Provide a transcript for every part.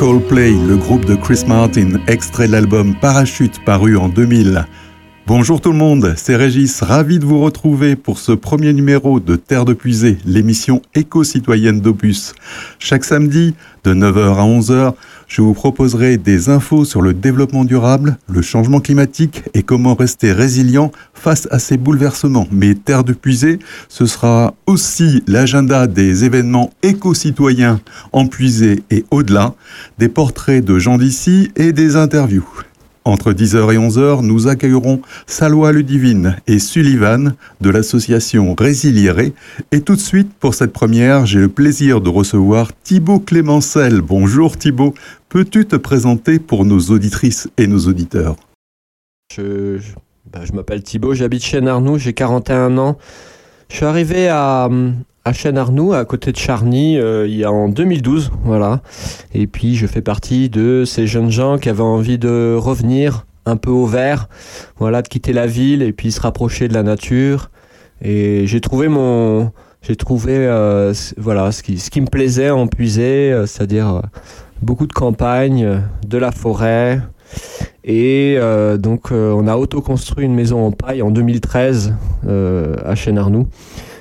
Coldplay, le groupe de Chris Martin, extrait de l'album Parachute paru en 2000. Bonjour tout le monde, c'est Régis, ravi de vous retrouver pour ce premier numéro de Terre de Puisée, l'émission éco-citoyenne d'Opus. Chaque samedi, de 9h à 11h, je vous proposerai des infos sur le développement durable, le changement climatique et comment rester résilient face à ces bouleversements. Mais Terre de Puisée, ce sera aussi l'agenda des événements éco-citoyens en et au-delà, des portraits de gens d'ici et des interviews. Entre 10h et 11h, nous accueillerons Salwa Ludivine et Sullivan de l'association Résiliéré. Et tout de suite, pour cette première, j'ai le plaisir de recevoir Thibaut Clémencel. Bonjour Thibaut, peux-tu te présenter pour nos auditrices et nos auditeurs? Bah, je m'appelle Thibaut, j'habite Chêne-Arnoux, j'ai 41 ans. Je suis arrivé à, à Chêne-Arnoux, à côté de Charny, euh, il y a en 2012, voilà. Et puis je fais partie de ces jeunes gens qui avaient envie de revenir un peu au vert, voilà, de quitter la ville et puis se rapprocher de la nature. Et j'ai trouvé mon, j'ai trouvé, euh, voilà, ce qui, ce qui me plaisait en puiser, euh, c'est-à-dire beaucoup de campagne, de la forêt. Et donc, on a auto-construit une maison en paille en 2013 euh, à Chêne-Arnoux.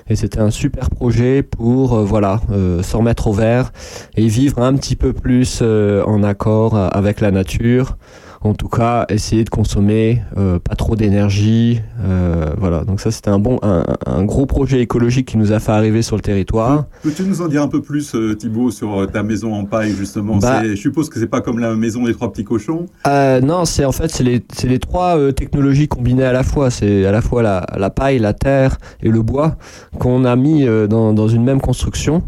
Et c'était un super projet pour euh, voilà euh, s'en remettre au vert et vivre un petit peu plus euh, en accord avec la nature, en tout cas, essayer de consommer pas trop d'énergie. voilà, donc ça c'était un bon, un, gros projet écologique qui nous a fait arriver sur le territoire. Peux-tu nous en dire un peu plus, Thibaut, sur ta maison en paille justement? Bah Je suppose que c'est pas comme la maison des trois petits cochons. non, c'est en fait c'est les, les, trois technologies combinées à la fois. C'est à la fois la, la, paille, la terre et le bois qu'on a mis dans, dans, une même construction.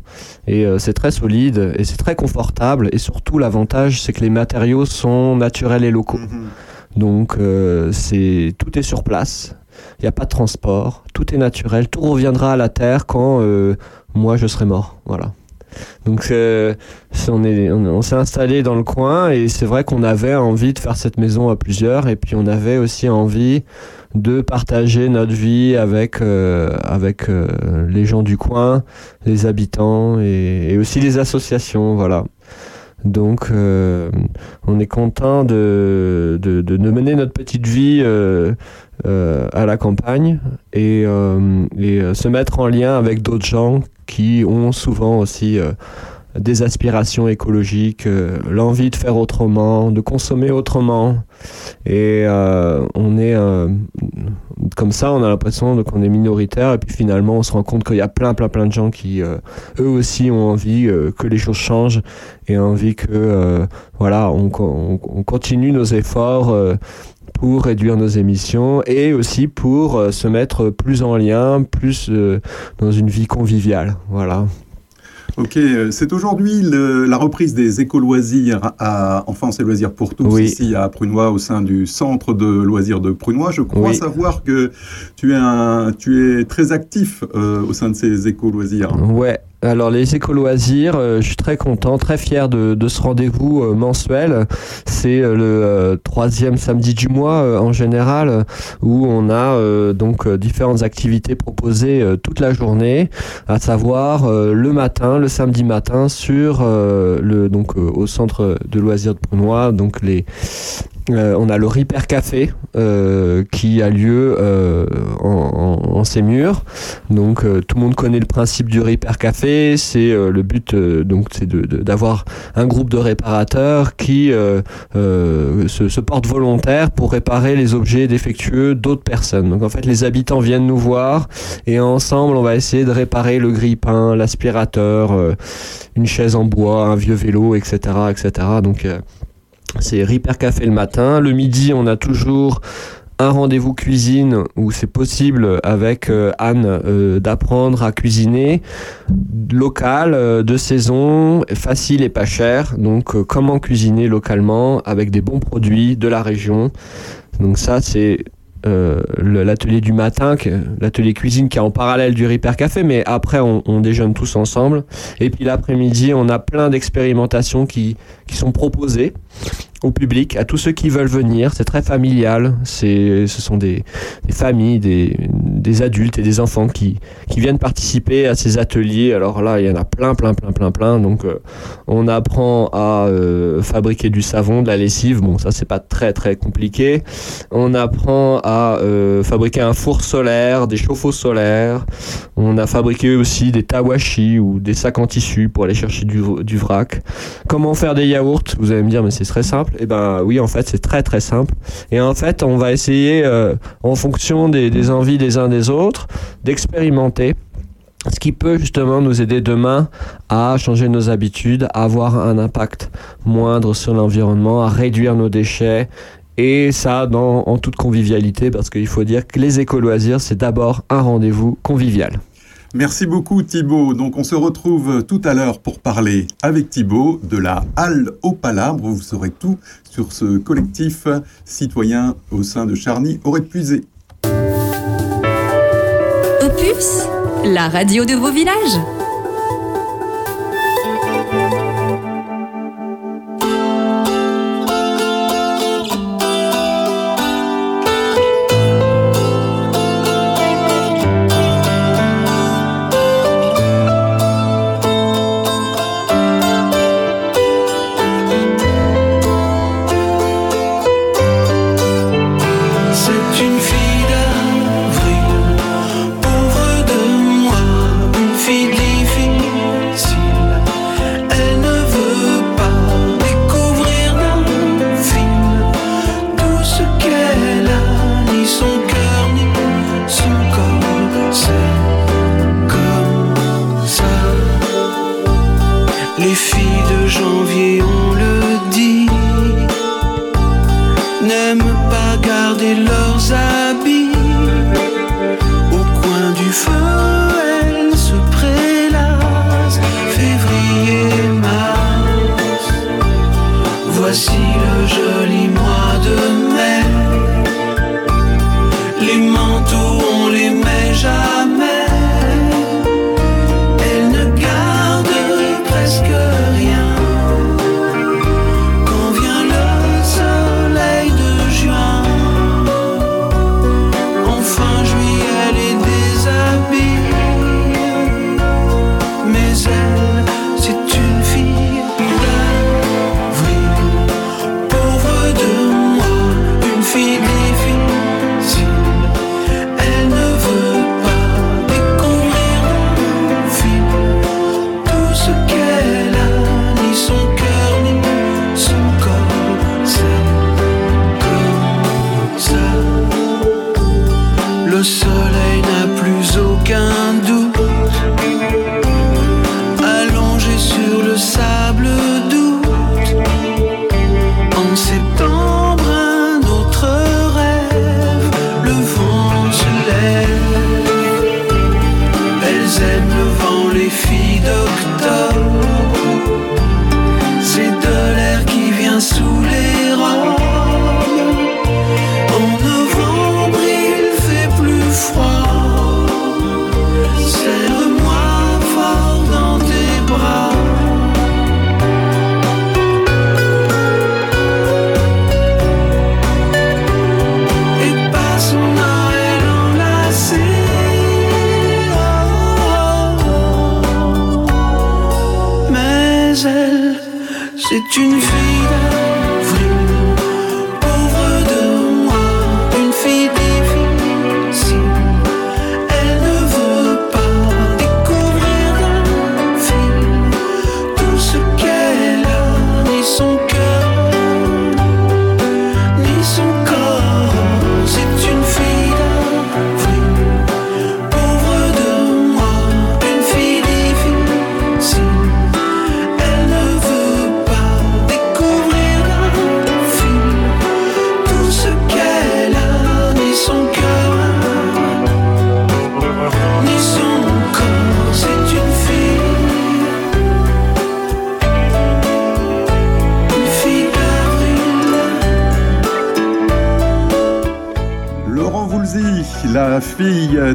Et c'est très solide et c'est très confortable. Et surtout l'avantage c'est que les matériaux sont naturels et locaux. Mhm. Donc euh, c'est tout est sur place. Il n'y a pas de transport, tout est naturel, tout reviendra à la terre quand euh, moi je serai mort. Voilà. Donc euh, on est, on, s'est installé dans le coin et c'est vrai qu'on avait envie de faire cette maison à plusieurs et puis on avait aussi envie de partager notre vie avec avec les gens du coin, les habitants et, et aussi les associations. Voilà. Donc, euh, on est content de, de, de, mener notre petite vie euh, euh, à la campagne et, et, se mettre en lien avec d'autres gens qui ont souvent aussi des aspirations écologiques, euh, l'envie de faire autrement, de consommer autrement. Et euh, on est euh, comme ça, on a l'impression qu'on est minoritaire, et puis finalement, on se rend compte qu'il y a plein, plein, plein de gens qui, eux aussi, ont envie que les choses changent et envie que, voilà, on, on, continue nos efforts pour réduire nos émissions et aussi pour se mettre plus en lien, plus dans une vie conviviale. Voilà. Ok, euh, c'est aujourd'hui la reprise des éco-loisirs à Enfance et Loisirs pour tous, ici à Prunois, au sein du centre de loisirs de Prunois. Je crois savoir que tu es, un, tu es très actif euh, au sein de ces éco-loisirs. Ouais, alors les éco-loisirs, euh, je suis très content, très fier de, ce rendez-vous euh, mensuel. C'est euh, le troisième samedi du mois en général où on a donc différentes activités proposées toute la journée, à savoir le matin, le samedi matin sur le donc au centre de loisirs de Brunois, donc les euh, on a le Ripper Café euh, qui a lieu euh, en, en, ces murs. Donc tout le monde connaît le principe du Ripper Café. C'est le but donc c'est d'avoir un groupe de réparateurs qui se, se portent volontaires pour réparer les objets défectueux d'autres personnes. Donc en fait les habitants viennent nous voir et ensemble on va essayer de réparer le grille-pain, l'aspirateur, une chaise en bois, un vieux vélo, etc., etc. Donc c'est Ripper Café le matin. Le midi, on a toujours un rendez-vous cuisine où c'est possible avec euh, Anne euh, d'apprendre à cuisiner local, euh, de saison, facile et pas cher. Donc comment cuisiner localement avec des bons produits de la région. Donc ça c'est l'atelier du matin, l'atelier cuisine qui est en parallèle du Ripper Café, mais après on, déjeune tous ensemble. Et puis l'après-midi, on a plein d'expérimentations qui sont proposées au public, à tous ceux qui veulent venir. C'est très familial. C'est, ce sont des, familles, des, des, adultes et des enfants qui, qui viennent participer à ces ateliers. Alors là, il y en a plein, plein, plein, plein, plein. Donc, euh, on apprend à euh, fabriquer du savon, de la lessive. Bon, ça, c'est pas très, très compliqué. On apprend à euh, fabriquer un four solaire, des chauffe-eau solaires. On a fabriqué aussi des tawashi ou des sacs en tissu pour aller chercher du, du vrac. Comment faire des yaourts? Vous allez me dire, mais c'est très simple. Et eh ben oui, en fait, c'est très très simple. Et en fait, on va essayer, euh, en fonction des, envies des uns des autres, d'expérimenter ce qui peut justement nous aider demain à changer nos habitudes, à avoir un impact moindre sur l'environnement, à réduire nos déchets et ça en toute convivialité parce qu'il faut dire que les éco-loisirs c'est d'abord un rendez-vous convivial. Merci beaucoup Thibaut. Donc on se retrouve tout à l'heure pour parler avec Thibaut de la Halle au Palabre. Vous saurez tout sur ce collectif citoyen au sein de Charny aurait puisé. Opus, la radio de vos villages.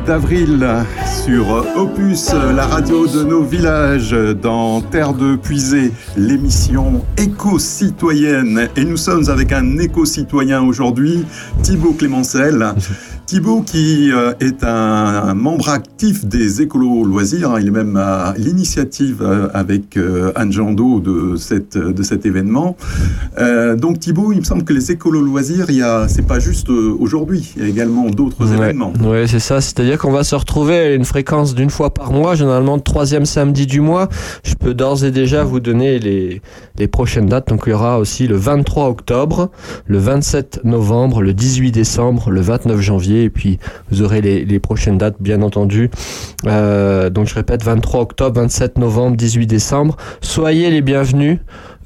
D'avril sur Opus, la radio de nos villages dans Terre de Puisée, l'émission éco-citoyenne. Et nous sommes avec un éco-citoyen aujourd'hui, Thibaut Clémencel. Thibaut qui euh, est un, membre actif des écolos loisirs, il est même à l'initiative euh, avec euh, Anne Jandot de, cette, de cet événement. donc Thibaut, il me semble que les écolos loisirs, c'est pas juste aujourd'hui, il y a également d'autres événements. Oui, c'est ça, c'est-à-dire qu'on va se retrouver à une fréquence d'une fois par mois, généralement le troisième samedi du mois. Je peux d'ores et déjà vous donner les, les prochaines dates. Donc il y aura aussi le 23 octobre, le 27 novembre, le 18 décembre, le 29 janvier et puis vous aurez les, prochaines dates bien entendu. Euh, donc je répète, 23 octobre, 27 novembre, 18 décembre. Soyez les bienvenus.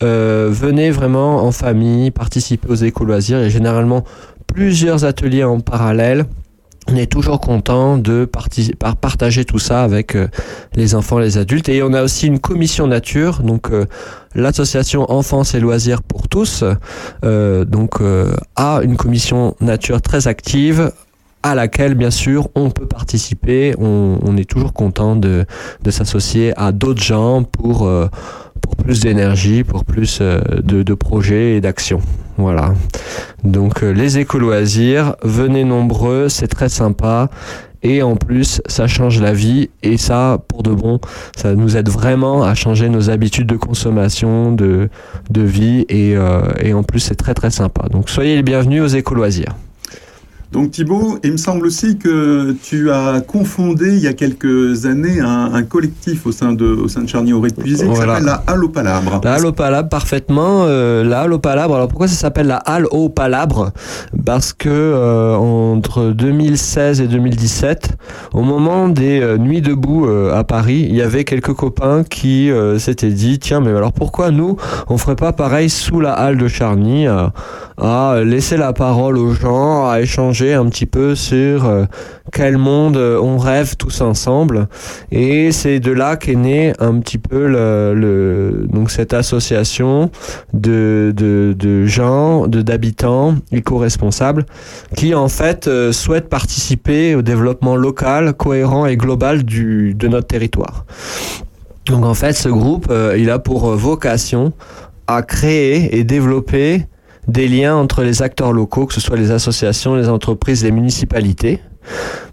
Euh, venez vraiment en famille, participer aux éco-loisirs. et généralement plusieurs ateliers en parallèle on est toujours content de partager tout ça avec euh, les enfants, les adultes. Et on a aussi une commission nature, donc l'association Enfance et Loisirs pour tous, donc a une commission nature très active à laquelle bien sûr on peut participer. On, est toujours content de, s'associer à d'autres gens pour, euh, pour plus d'énergie, pour plus euh, de, projets et d'actions. Voilà. Donc euh, les éco-loisirs, venez nombreux, c'est très sympa. Et en plus, ça change la vie. Et ça, pour de bon, ça nous aide vraiment à changer nos habitudes de consommation, de, de vie. Et, et en plus, c'est très très sympa. Donc soyez les bienvenus aux éco-loisirs. Donc Thibaut, il me semble aussi que tu as confondé il y a quelques années un, collectif au sein de, au sein de Charny au qui s'appelle la Halle au Palabre. La Halle au Palabre, parfaitement. Euh, la Halle au Palabre, alors pourquoi ça s'appelle la Halle au Palabre? Parce que euh, entre 2016 et 2017, au moment des euh, Nuits debout à Paris, il y avait quelques copains qui s'étaient dit, tiens, mais alors pourquoi nous, on ferait pas pareil sous la Halle de Charny, à laisser la parole aux gens, à échanger un petit peu sur euh, quel monde on rêve tous ensemble. Et c'est de là qu'est né un petit peu le, donc cette association de, de, de gens, de d'habitants éco-responsables qui en fait souhaitent participer au développement local, cohérent et global du, de notre territoire. Donc en fait, ce groupe, il a pour vocation à créer et développer des liens entre les acteurs locaux, que ce soit les associations, les entreprises, les municipalités.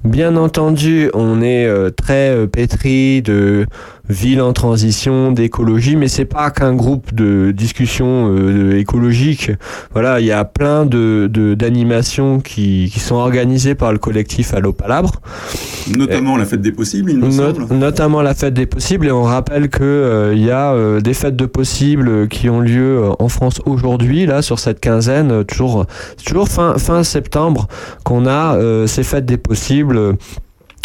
Bien entendu, on est euh, très euh, pétri de ville en transition, d'écologie, mais c'est pas qu'un groupe de discussion euh, écologique. Voilà, il y a plein de d'animations qui, qui sont organisées par le collectif Allo Palabre. Notamment la fête des possibles, il me semble. Notamment la fête des possibles, et on rappelle que euh, il y a euh, des fêtes de possibles qui ont lieu en France aujourd'hui, là, sur cette quinzaine, toujours, toujours fin, fin septembre, qu'on a ces fêtes des possibles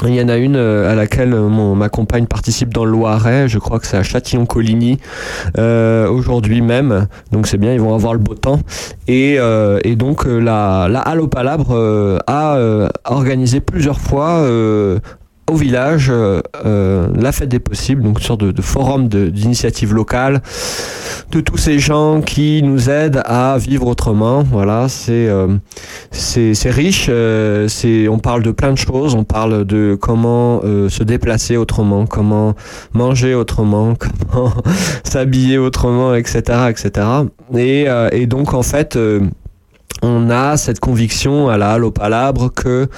il y en a une euh, à laquelle euh, mon, ma compagne participe dans le Loiret, je crois que c'est à Châtillon-Coligny, euh, aujourd'hui même. Donc c'est bien, ils vont avoir le beau temps. Et, et donc la, la Halle au Palabre a organisé plusieurs fois au village euh, euh, la fête des possibles, donc une sorte de, forum d'initiative locale, de tous ces gens qui nous aident à vivre autrement. Voilà, c'est euh, c'est riche. Euh, c'est on parle de plein de choses. On parle de comment se déplacer autrement, comment manger autrement, comment s'habiller autrement, etc., etc. Et, et donc en fait on a cette conviction à la Halle au Palabre que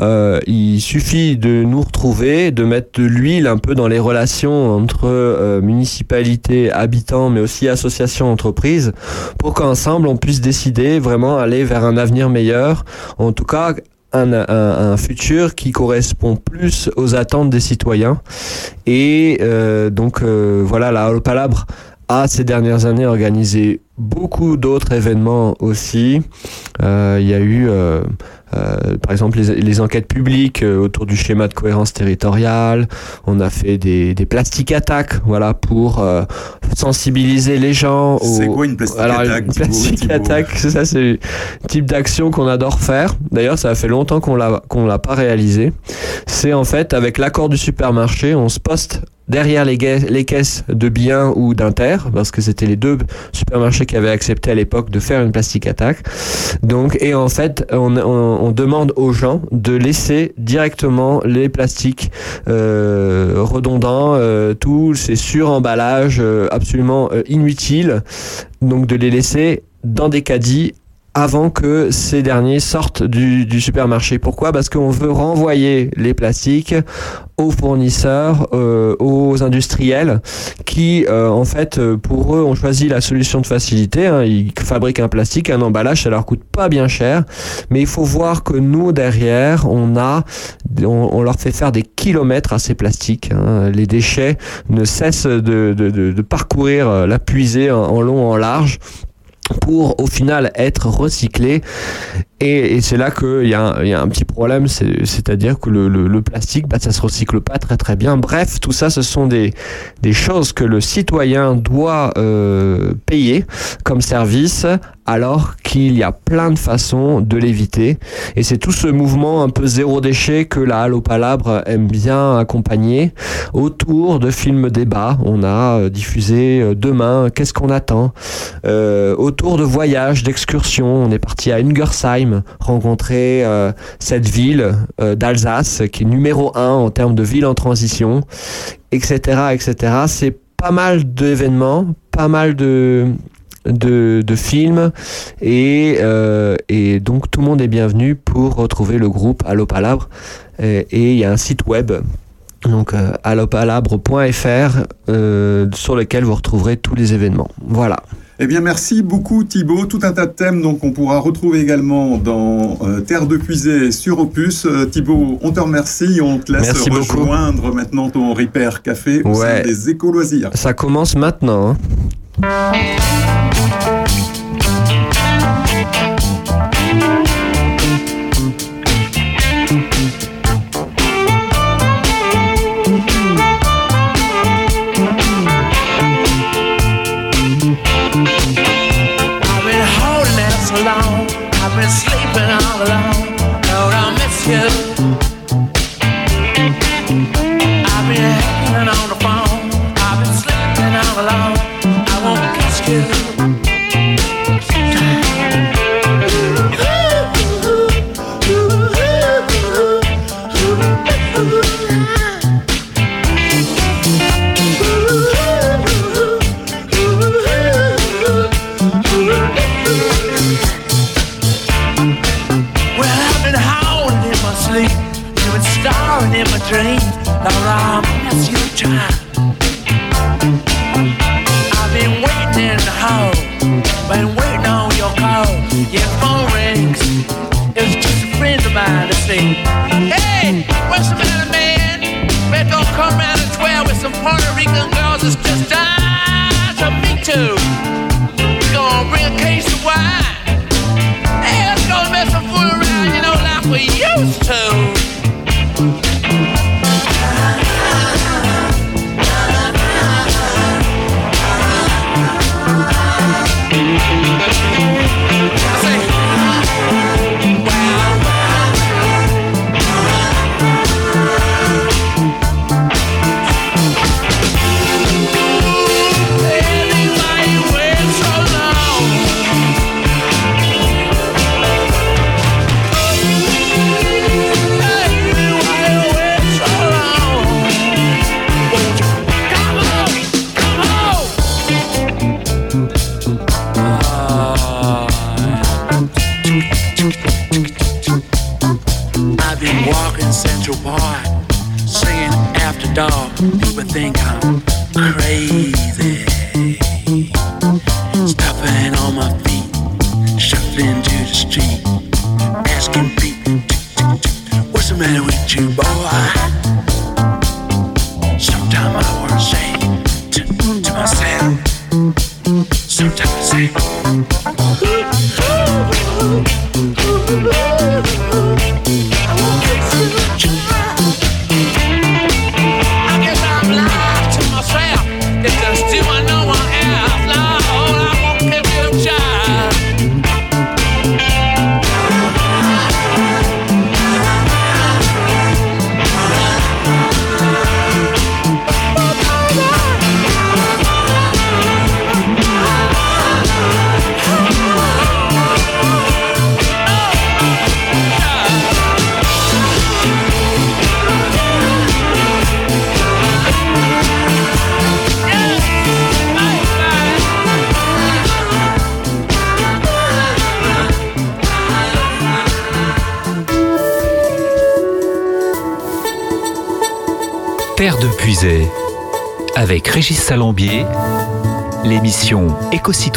euh, il suffit de nous retrouver, de mettre de l'huile un peu dans les relations entre euh, municipalités, habitants, mais aussi associations, entreprises, pour qu'ensemble on puisse décider vraiment aller vers un avenir meilleur, en tout cas un, un, futur qui correspond plus aux attentes des citoyens. Et euh, donc voilà, la Halle Palabre a ces dernières années organisé beaucoup d'autres événements aussi. Euh, il y a eu, euh, euh, par exemple, les, enquêtes publiques autour du schéma de cohérence territoriale. On a fait des, des plastiques attaques, voilà, pour sensibiliser les gens. C'est quoi une plastique attaque Une plastique attaque, ça c'est le type d'action qu'on adore faire. D'ailleurs, ça fait longtemps qu'on l'a qu'on l'a pas réalisé. C'est en fait avec l'accord du supermarché, on se poste derrière les, caisses de biens ou d'Inter, parce que c'était les deux supermarchés qui avaient accepté à l'époque de faire une plastique attaque. Donc, et en fait, on, on, demande aux gens de laisser directement les plastiques euh, redondants, euh, tous ces suremballages euh, absolument euh, inutiles, donc de les laisser dans des caddies avant que ces derniers sortent du, du supermarché. Pourquoi? Parce qu'on veut renvoyer les plastiques aux fournisseurs, euh, aux industriels, qui euh, en fait euh, pour eux ont choisi la solution de facilité. Hein. Ils fabriquent un plastique, un emballage, ça leur coûte pas bien cher, mais il faut voir que nous derrière, on a, on, leur fait faire des kilomètres à ces plastiques. Hein. Les déchets ne cessent de, de, de, de parcourir la puisée en, en long, en large pour au final être recyclé. Et, et c'est là qu'il y, y, a un petit problème, c'est-à-dire que le, le, plastique, bah, ça se recycle pas très très bien. Bref, tout ça, ce sont des, des choses que le citoyen doit euh, payer comme service alors qu'il y a plein de façons de l'éviter. Et c'est tout ce mouvement un peu zéro déchet que la Halle au Palabre aime bien accompagner autour de films débats. On a euh, diffusé euh, demain Qu'est-ce qu'on attend? Euh, Autour de voyages, d'excursions. On est parti à Ungersheim rencontrer cette ville d'Alsace qui est numéro un en termes de ville en transition, etc. etc. C'est pas mal d'événements, pas mal de, de, de films et, euh, et donc tout le monde est bienvenu pour retrouver le groupe Allo Palabre et il y a un site web donc euh, allopalabre.fr euh, sur lequel vous retrouverez tous les événements. Voilà. Eh bien, merci beaucoup Thibaut. Tout un tas de thèmes donc on pourra retrouver également dans euh, Terre de Puisée sur Opus. Euh, Thibaut, on te remercie. On te laisse merci rejoindre beaucoup. maintenant ton Repair Café au ouais. sein des éco-loisirs. Ça commence maintenant. Hein.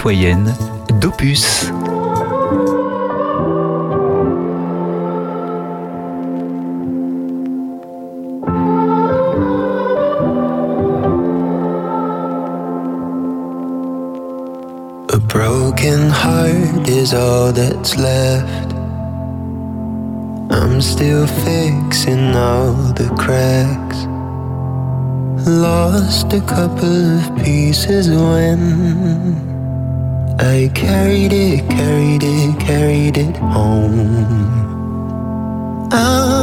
citoyenne d'Opus. A broken heart is all that's left. I'm still fixing all the cracks. Lost a couple of pieces when I carried it, carried it, carried it home. I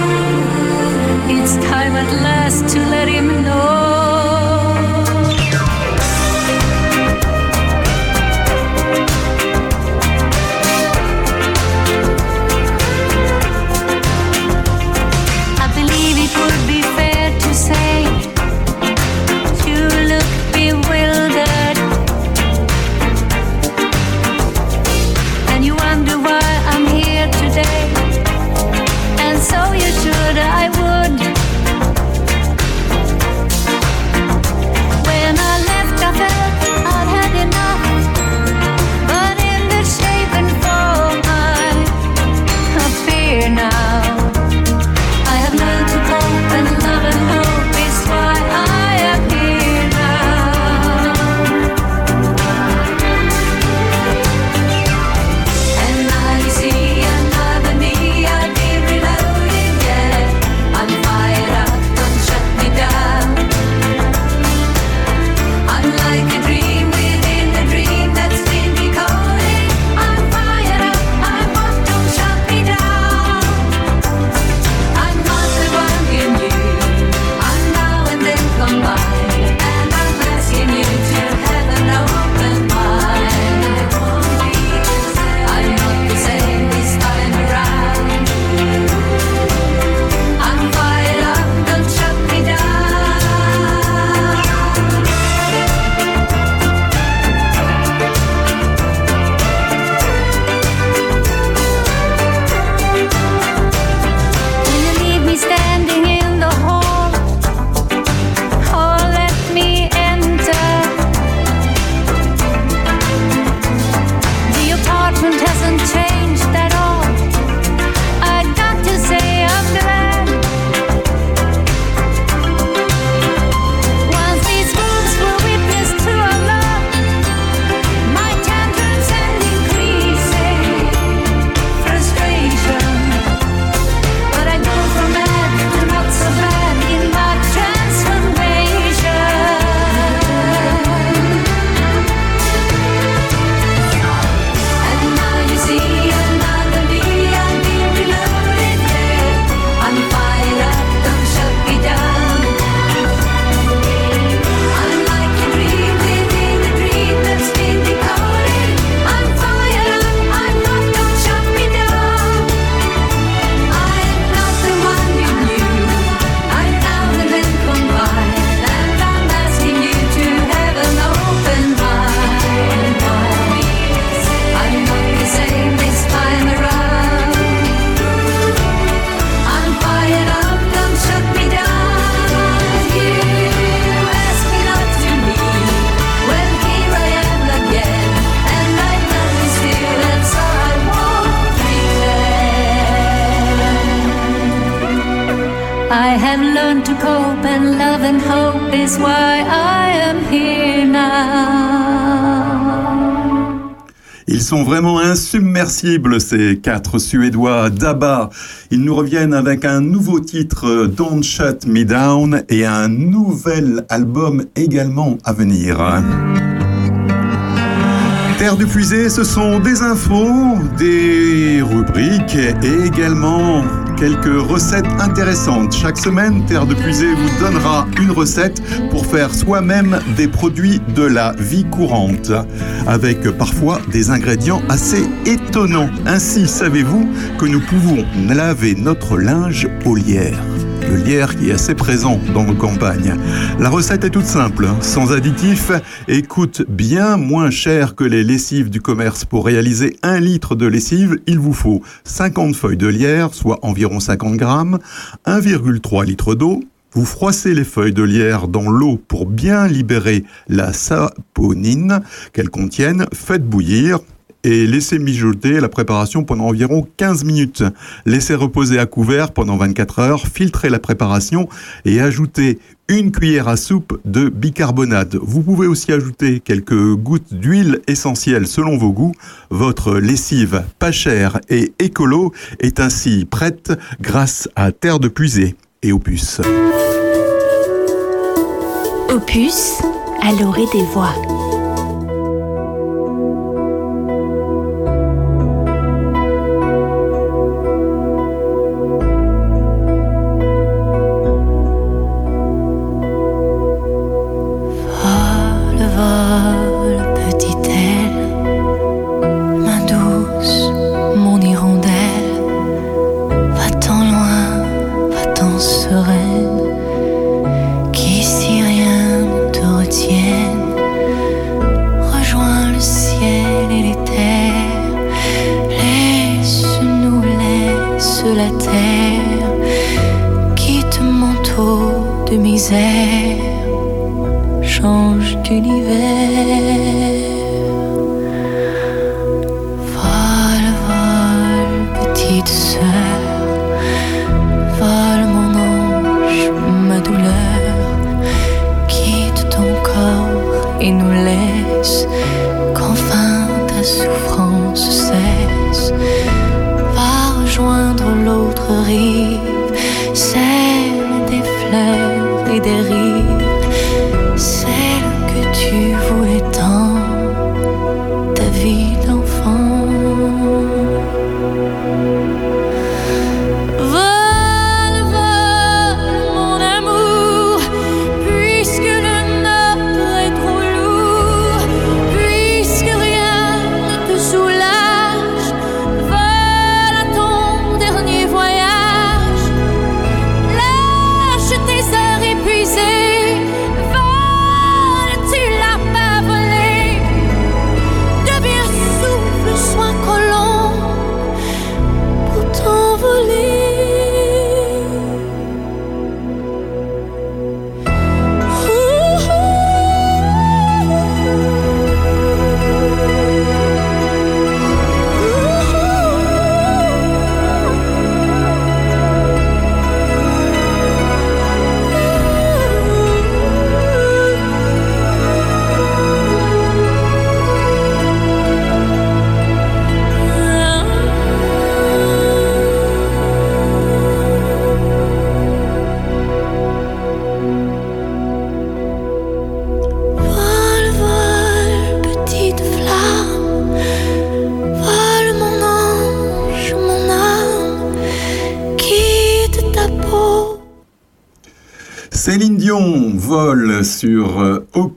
It's time at last to let him know. Hope is why I am here now. Ils sont vraiment insubmersibles, ces quatre Suédois d'ABBA. Ils nous reviennent avec un nouveau titre, Don't Shut Me Down, et un nouvel album également à venir. Terre de Puisée, ce sont des infos, des rubriques et également quelques recettes intéressantes. Chaque semaine, Terre de Puisée vous donnera une recette pour faire soi-même des produits de la vie courante, avec parfois des ingrédients assez étonnants. Ainsi, savez-vous que nous pouvons laver notre linge au lierre? Le lierre qui est assez présent dans nos campagnes. La recette est toute simple, sans additifs et coûte bien moins cher que les lessives du commerce. Pour réaliser un litre de lessive, il vous faut 50 feuilles de lierre, soit environ 50 grammes, 1,3 litre d'eau, vous froissez les feuilles de lierre dans l'eau pour bien libérer la saponine qu'elles contiennent, faites bouillir et laissez mijoter la préparation pendant environ 15 minutes. Laissez reposer à couvert pendant 24 heures, filtrez la préparation et ajoutez une cuillère à soupe de bicarbonate. Vous pouvez aussi ajouter quelques gouttes d'huile essentielle selon vos goûts. Votre lessive pas chère et écolo est ainsi prête grâce à Terre de Puisée et Opus. Opus, à l'orée des voix.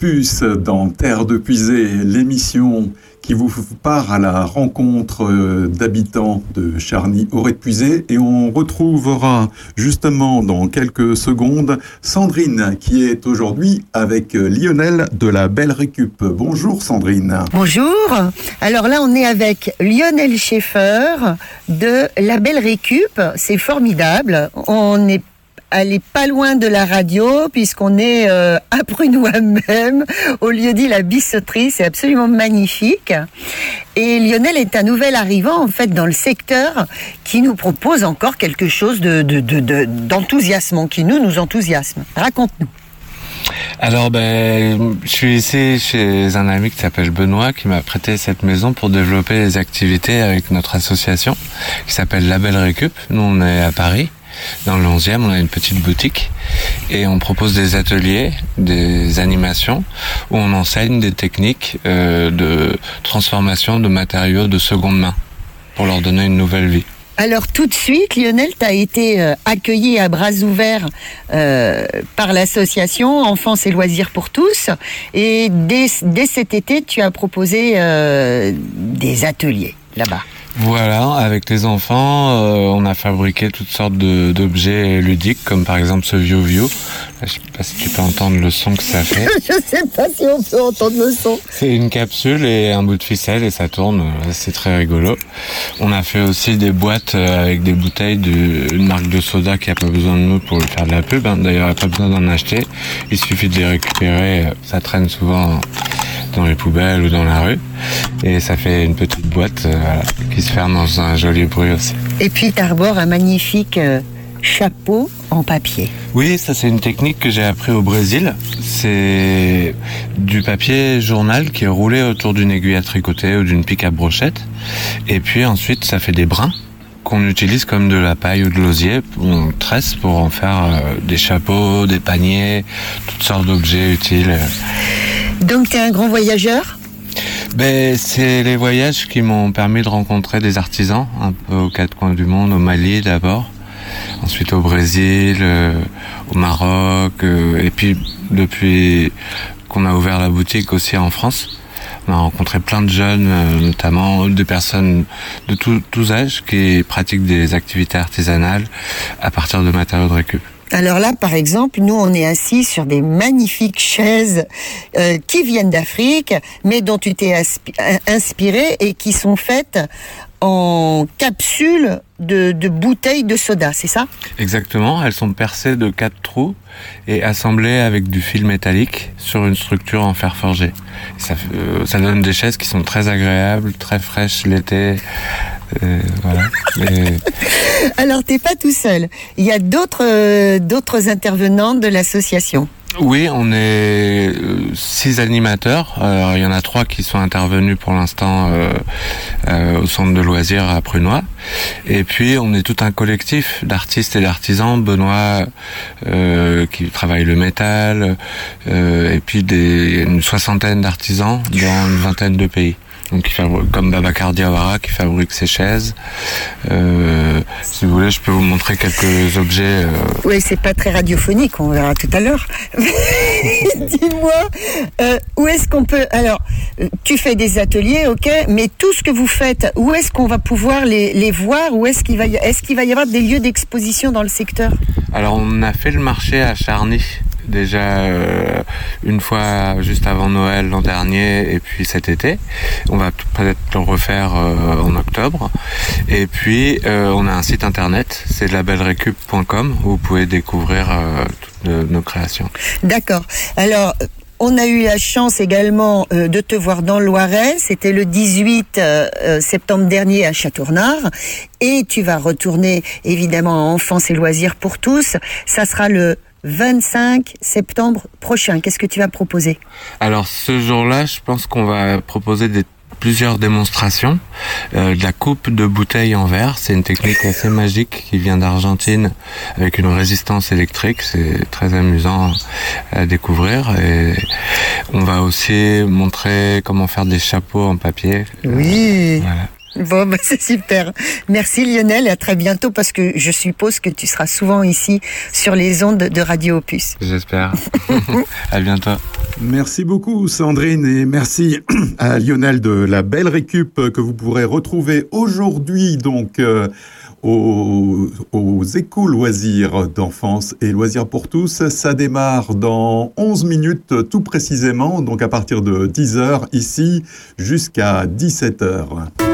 Dans Terre de Puisée, l'émission qui vous part à la rencontre euh, d'habitants de Charny auray de Puisée et on retrouvera justement dans quelques secondes Sandrine qui est aujourd'hui avec euh, Lionel de la Belle Récup. Bonjour Sandrine. Bonjour. Alors là, on est avec Lionel Schaeffer de La Belle Récup. C'est formidable. On est allé pas loin de la radio puisqu'on est euh, à Prunois même, au lieu dit la bisseterie. C'est absolument magnifique. Et Lionel est un nouvel arrivant en fait dans le secteur qui nous propose encore quelque chose de, de, de- de- d'enthousiasmant, qui nous nous enthousiasme. Raconte-nous. Alors, ben, je suis ici chez un ami qui s'appelle Benoît, qui m'a prêté cette maison pour développer les activités avec notre association, qui s'appelle La Belle Récup. Nous, on est à Paris, dans le 11e, on a une petite boutique, et on propose des ateliers, des animations, où on enseigne des techniques euh, de transformation de matériaux de seconde main, pour leur donner une nouvelle vie. Alors tout de suite, Lionel, tu as été euh, accueilli à bras ouverts euh, par l'association Enfance et loisirs pour tous. Et dès, cet été, tu as proposé des ateliers là-bas. Voilà, avec les enfants, euh, on a fabriqué toutes sortes de- d'objets ludiques, comme par exemple ce View View. Je sais pas si tu peux entendre le son que ça fait. Je sais pas si on peut entendre le son. C'est une capsule et un bout de ficelle et ça tourne, c'est très rigolo. On a fait aussi des boîtes euh, avec des bouteilles d'une marque de soda qui a pas besoin de nous pour faire de la pub. hein. D'ailleurs, il n'y a pas besoin d'en acheter. Il suffit de les récupérer. euh, Ça traîne souvent dans les poubelles ou dans la rue. Et ça fait une petite boîte euh, voilà, qui se ferme dans un joli bruit aussi. Et puis t'arbores un magnifique euh, chapeau en papier. Oui, ça c'est une technique que j'ai appris au Brésil. C'est du papier journal qui est roulé autour d'une aiguille à tricoter ou d'une pique à brochette. Et puis ensuite, ça fait des brins qu'on utilise comme de la paille ou de l'osier. On tresse pour en faire euh, des chapeaux, des paniers, toutes sortes d'objets utiles. Donc t'es un grand voyageur? Ben, c'est les voyages qui m'ont permis de rencontrer des artisans, un peu aux quatre coins du monde, au Mali d'abord, ensuite au Brésil, euh, au Maroc, euh, et puis depuis qu'on a ouvert la boutique aussi en France, on a rencontré plein de jeunes, euh, notamment des personnes de tous âges qui pratiquent des activités artisanales à partir de matériaux de récup. Alors là, par exemple, nous, on est assis sur des magnifiques chaises euh, qui viennent d'Afrique, mais dont tu t'es euh, inspiré et qui sont faites en capsules de, de bouteilles de soda, c'est ça? Exactement, elles sont percées de quatre trous et assemblées avec du fil métallique sur une structure en fer forgé. Ça, euh, ça donne des chaises qui sont très agréables, très fraîches l'été. euh, voilà. Et- Alors, t'es pas tout seul. Il y a d'autres euh, d'autres intervenants de l'association. Oui, on est euh, six animateurs. Alors, il y en a trois qui sont intervenus pour l'instant euh, euh, au centre de loisirs à Prunois. Et puis, on est tout un collectif d'artistes et d'artisans. Benoît qui travaille le métal, et puis des, une soixantaine d'artisans dans une vingtaine de pays. Donc, qui comme Babacar Diawara qui fabrique ses chaises. Euh, si vous voulez, je peux vous montrer quelques objets. euh, Oui, c'est pas très radiophonique, on verra tout à l'heure. Dis-moi, euh, où est-ce qu'on peut... Alors, tu fais des ateliers, ok, mais tout ce que vous faites, où est-ce qu'on va pouvoir les, les voir? Où est-ce qu'il va, y... est qu'il va y avoir des lieux d'exposition dans le secteur? Alors on a fait le marché à Charny déjà euh, une fois juste avant Noël l'an dernier et puis cet été. On va peut-être le refaire euh, en octobre. Et puis euh, on a un site internet, c'est labelrecup.com où vous pouvez découvrir euh, toutes nos- créations. D'accord. Alors, on a eu la chance également euh, de te voir dans le Loiret. C'était le 18 euh, euh, septembre dernier à Châteaurnard. Et tu vas retourner évidemment à Enfance et Loisirs pour tous. Ça sera le 25 septembre prochain. Qu'est-ce que tu vas proposer Alors ce jour-là, je pense qu'on va proposer des plusieurs démonstrations euh, de la coupe de bouteilles en verre. C'est une technique assez magique qui vient d'Argentine avec une résistance électrique. C'est très amusant à découvrir. Et on va aussi montrer comment faire des chapeaux en papier. Oui. Voilà. Bon, bah, c'est super. Merci Lionel et à très bientôt parce que je suppose que tu seras souvent ici sur les ondes de Radio Opus. J'espère. à bientôt. Merci beaucoup Sandrine et merci à Lionel de la belle récup que vous pourrez retrouver aujourd'hui donc euh, aux, aux éco-loisirs d'enfance et loisirs pour tous. Ça démarre dans 11 minutes tout précisément, donc à partir de 10h ici jusqu'à 17h.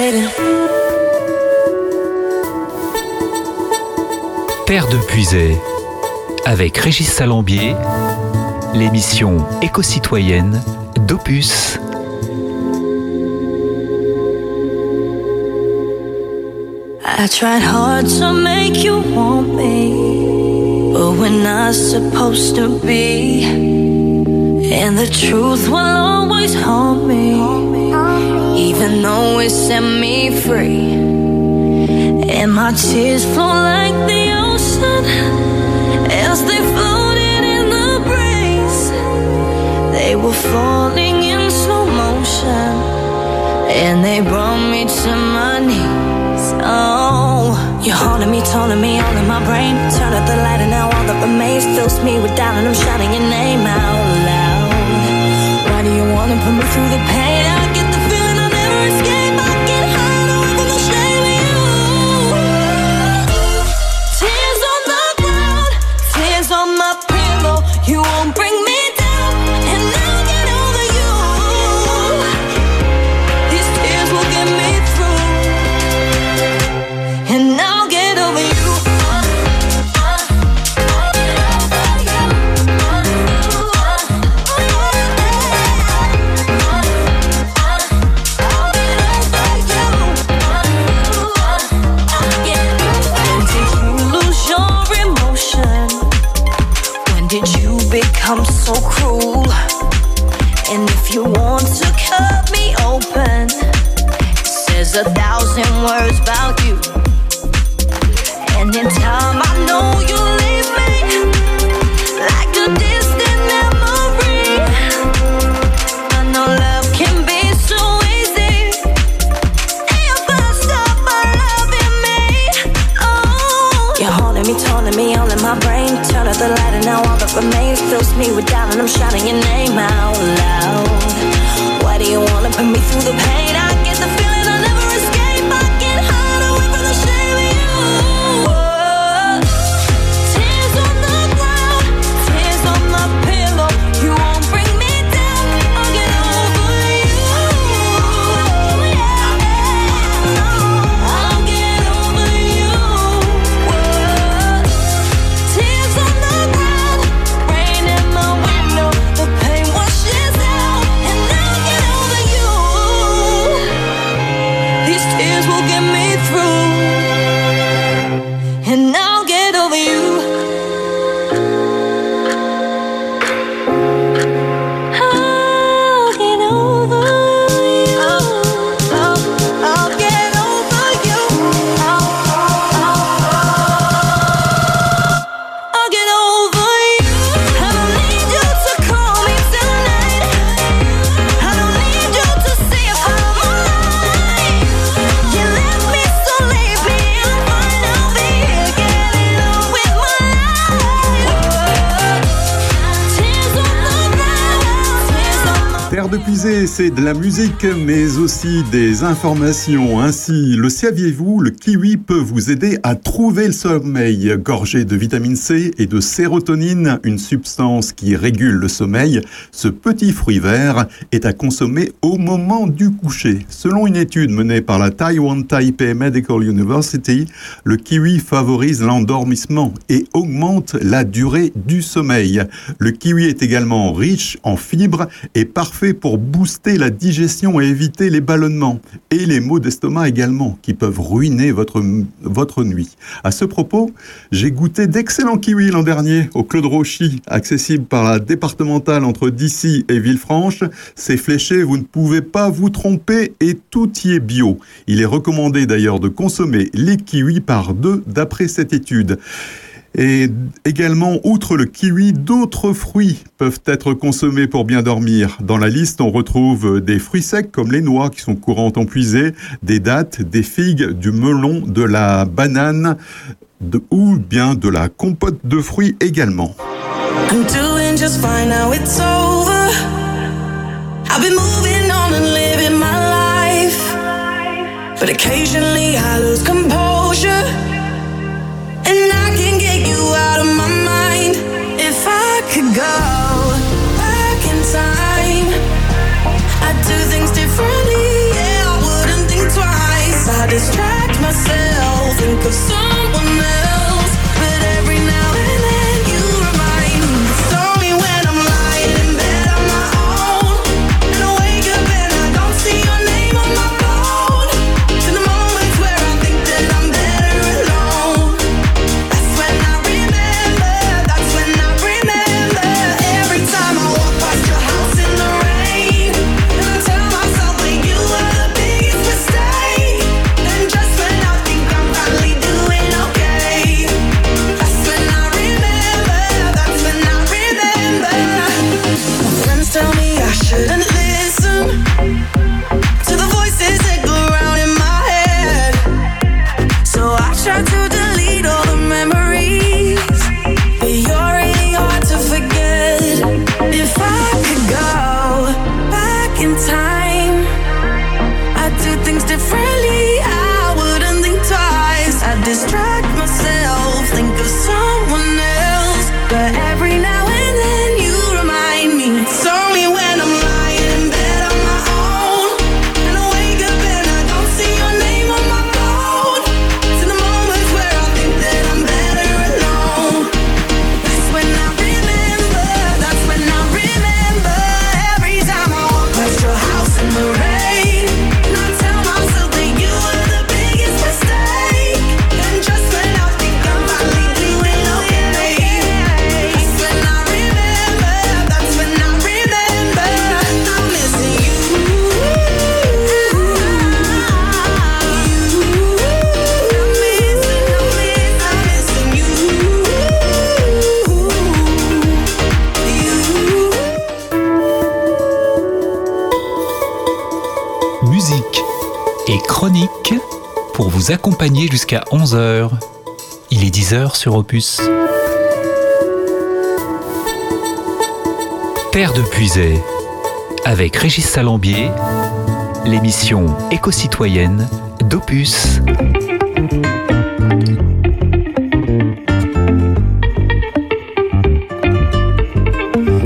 sailing. Terre de Puisay, avec Régis Salambier, l'émission éco-citoyenne d'Opus. I tried hard to make you want me, but we're not supposed to be. And the truth will always haunt me. heaven always set me free. And my tears flow like the ocean as they floated in the breeze. They were falling in slow motion, and they brought me to my knees. Oh, you're haunting me, taunting me, all in my brain. Turn out the light, and now all that remains fills me with doubt, and I'm shouting your name out loud. Why do you wanna put me through the pain? I first la musique, mais aussi des informations. Ainsi, le saviez-vous, le kiwi peut vous aider à trouver le sommeil. Gorgé de vitamine C et de sérotonine, une substance qui régule le sommeil, ce petit fruit vert est à consommer au moment du coucher. Selon une étude menée par la Taiwan Taipei Medical University, le kiwi favorise l'endormissement et augmente la durée du sommeil. Le kiwi est également riche en fibres et parfait pour booster la digestion et éviter les ballonnements et les maux d'estomac également qui peuvent ruiner votre, votre nuit. À ce propos, j'ai goûté d'excellents kiwis l'an dernier au Claude Rochy, accessible par la départementale entre Dissy et Villefranche. C'est fléché, vous ne pouvez pas vous tromper et tout y est bio. Il est recommandé d'ailleurs de consommer les kiwis par deux d'après cette étude. Et également, outre le kiwi, d'autres fruits peuvent être consommés pour bien dormir. Dans la liste, on retrouve des fruits secs comme les noix qui sont courantes en puisée, des dattes, des figues, du melon, de la banane ou bien de la compote de fruits également. But occasionally I lose. Distract myself, think of someone else. Accompagner jusqu'à 11h. Il est 10h sur Opus. Terre de Puisay avec Régis Salambier, l'émission éco-citoyenne d'Opus.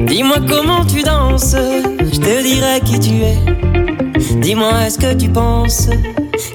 Dis-moi comment tu danses, je te dirai qui tu es. Dis-moi est-ce que tu penses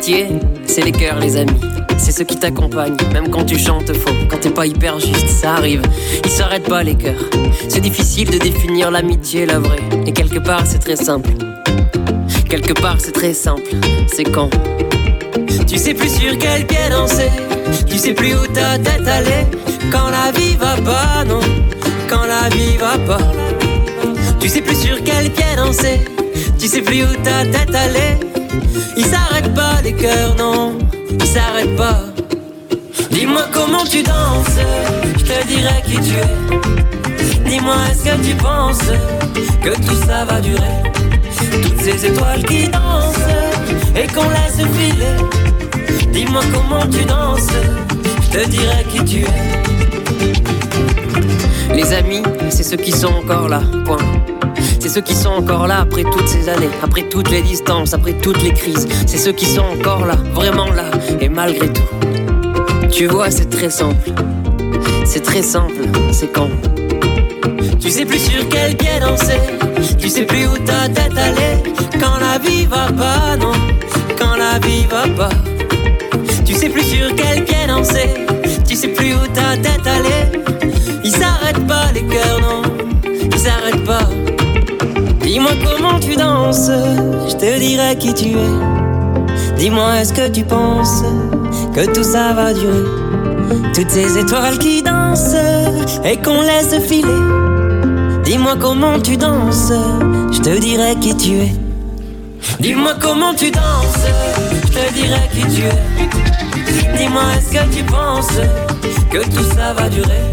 L'amitié, c'est les cœurs, les amis. C'est ceux qui t'accompagnent, même quand tu chantes faux, quand t'es pas hyper juste, ça arrive. Ils s'arrêtent pas les cœurs. C'est difficile de définir l'amitié, la vraie. Et quelque part, c'est très simple. Quelque part, c'est très simple. C'est quand Tu sais plus sur quel pied danser, tu sais plus où ta tête aller. Quand la vie va pas, non, quand la vie va pas. Tu sais plus sur quel pied danser, tu sais plus où ta tête allait. Ils s'arrêtent pas les cœurs, non, ils s'arrêtent pas. Dis-moi comment tu danses, je te dirai qui tu es. Dis-moi est-ce que tu penses que tout ça va durer? Toutes ces étoiles qui dansent et qu'on laisse filer. Dis-moi comment tu danses, je te dirai qui tu es. Les amis, c'est ceux qui sont encore là, point. C'est ceux qui sont encore là après toutes ces années, après toutes les distances, après toutes les crises. C'est ceux qui sont encore là, vraiment là, et malgré tout. Tu vois, c'est très simple. C'est très simple, c'est quand. Tu sais plus sur quel pied danser, tu sais plus où ta tête allait. Quand la vie va pas, non, quand la vie va pas. Tu sais plus sur quel pied danser, tu sais plus où ta tête allait. Pas les cœurs, non, ils s'arrêtent pas. Dis-moi comment tu danses, je te dirai qui tu es. Dis-moi est-ce que tu penses que tout ça va durer? Toutes ces étoiles qui dansent et qu'on laisse filer. Dis-moi comment tu danses, je te dirai qui tu es. Dis-moi comment tu danses, je te dirai qui tu es. Dis-moi est-ce que tu penses que tout ça va durer?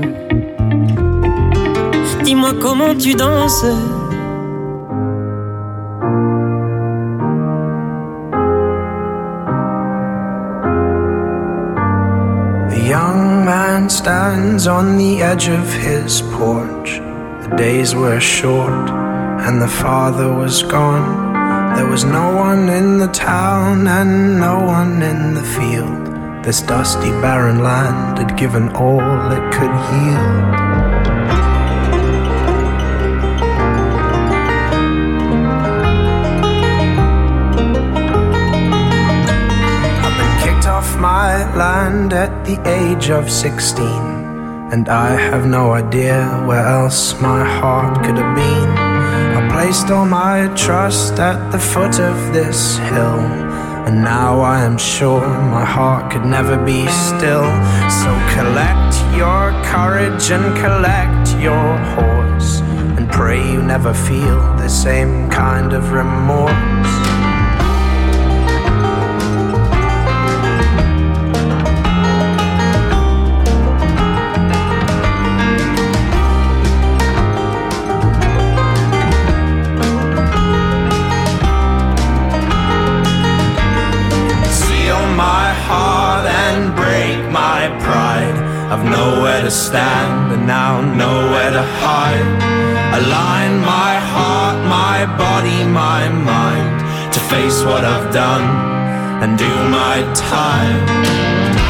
Dis-moi comment tu danses. The young man stands on the edge of his porch. The days were short and the father was gone. There was no one in the town and no one in the field. This dusty, barren land had given all it could yield. Land at the age of 16, and I have no idea where else my heart could have been. I placed all my trust at the foot of this hill, and now I am sure my heart could never be still. So collect your courage and collect your horse, and pray you never feel the same kind of remorse. Stand and now nowhere to hide. Align my heart, my body, my mind to face what I've done and do my time.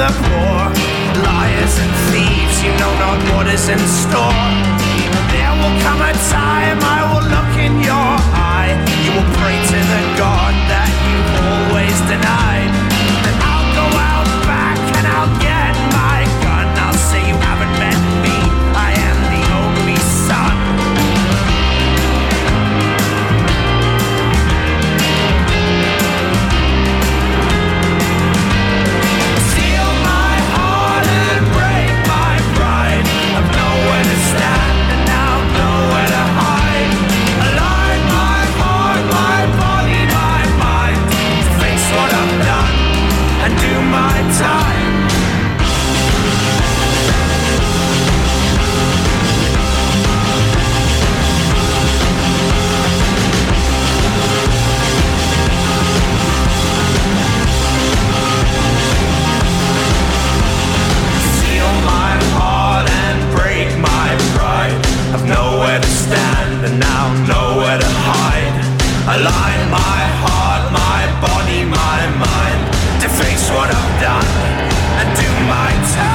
The poor? Liars and thieves, you know not what is in store. There will come a time I will look in your eye. You will pray to the God that you've always denied. I've nowhere to stand and now nowhere to hide. I lie my heart, my body, my mind to face what I've done and do my time.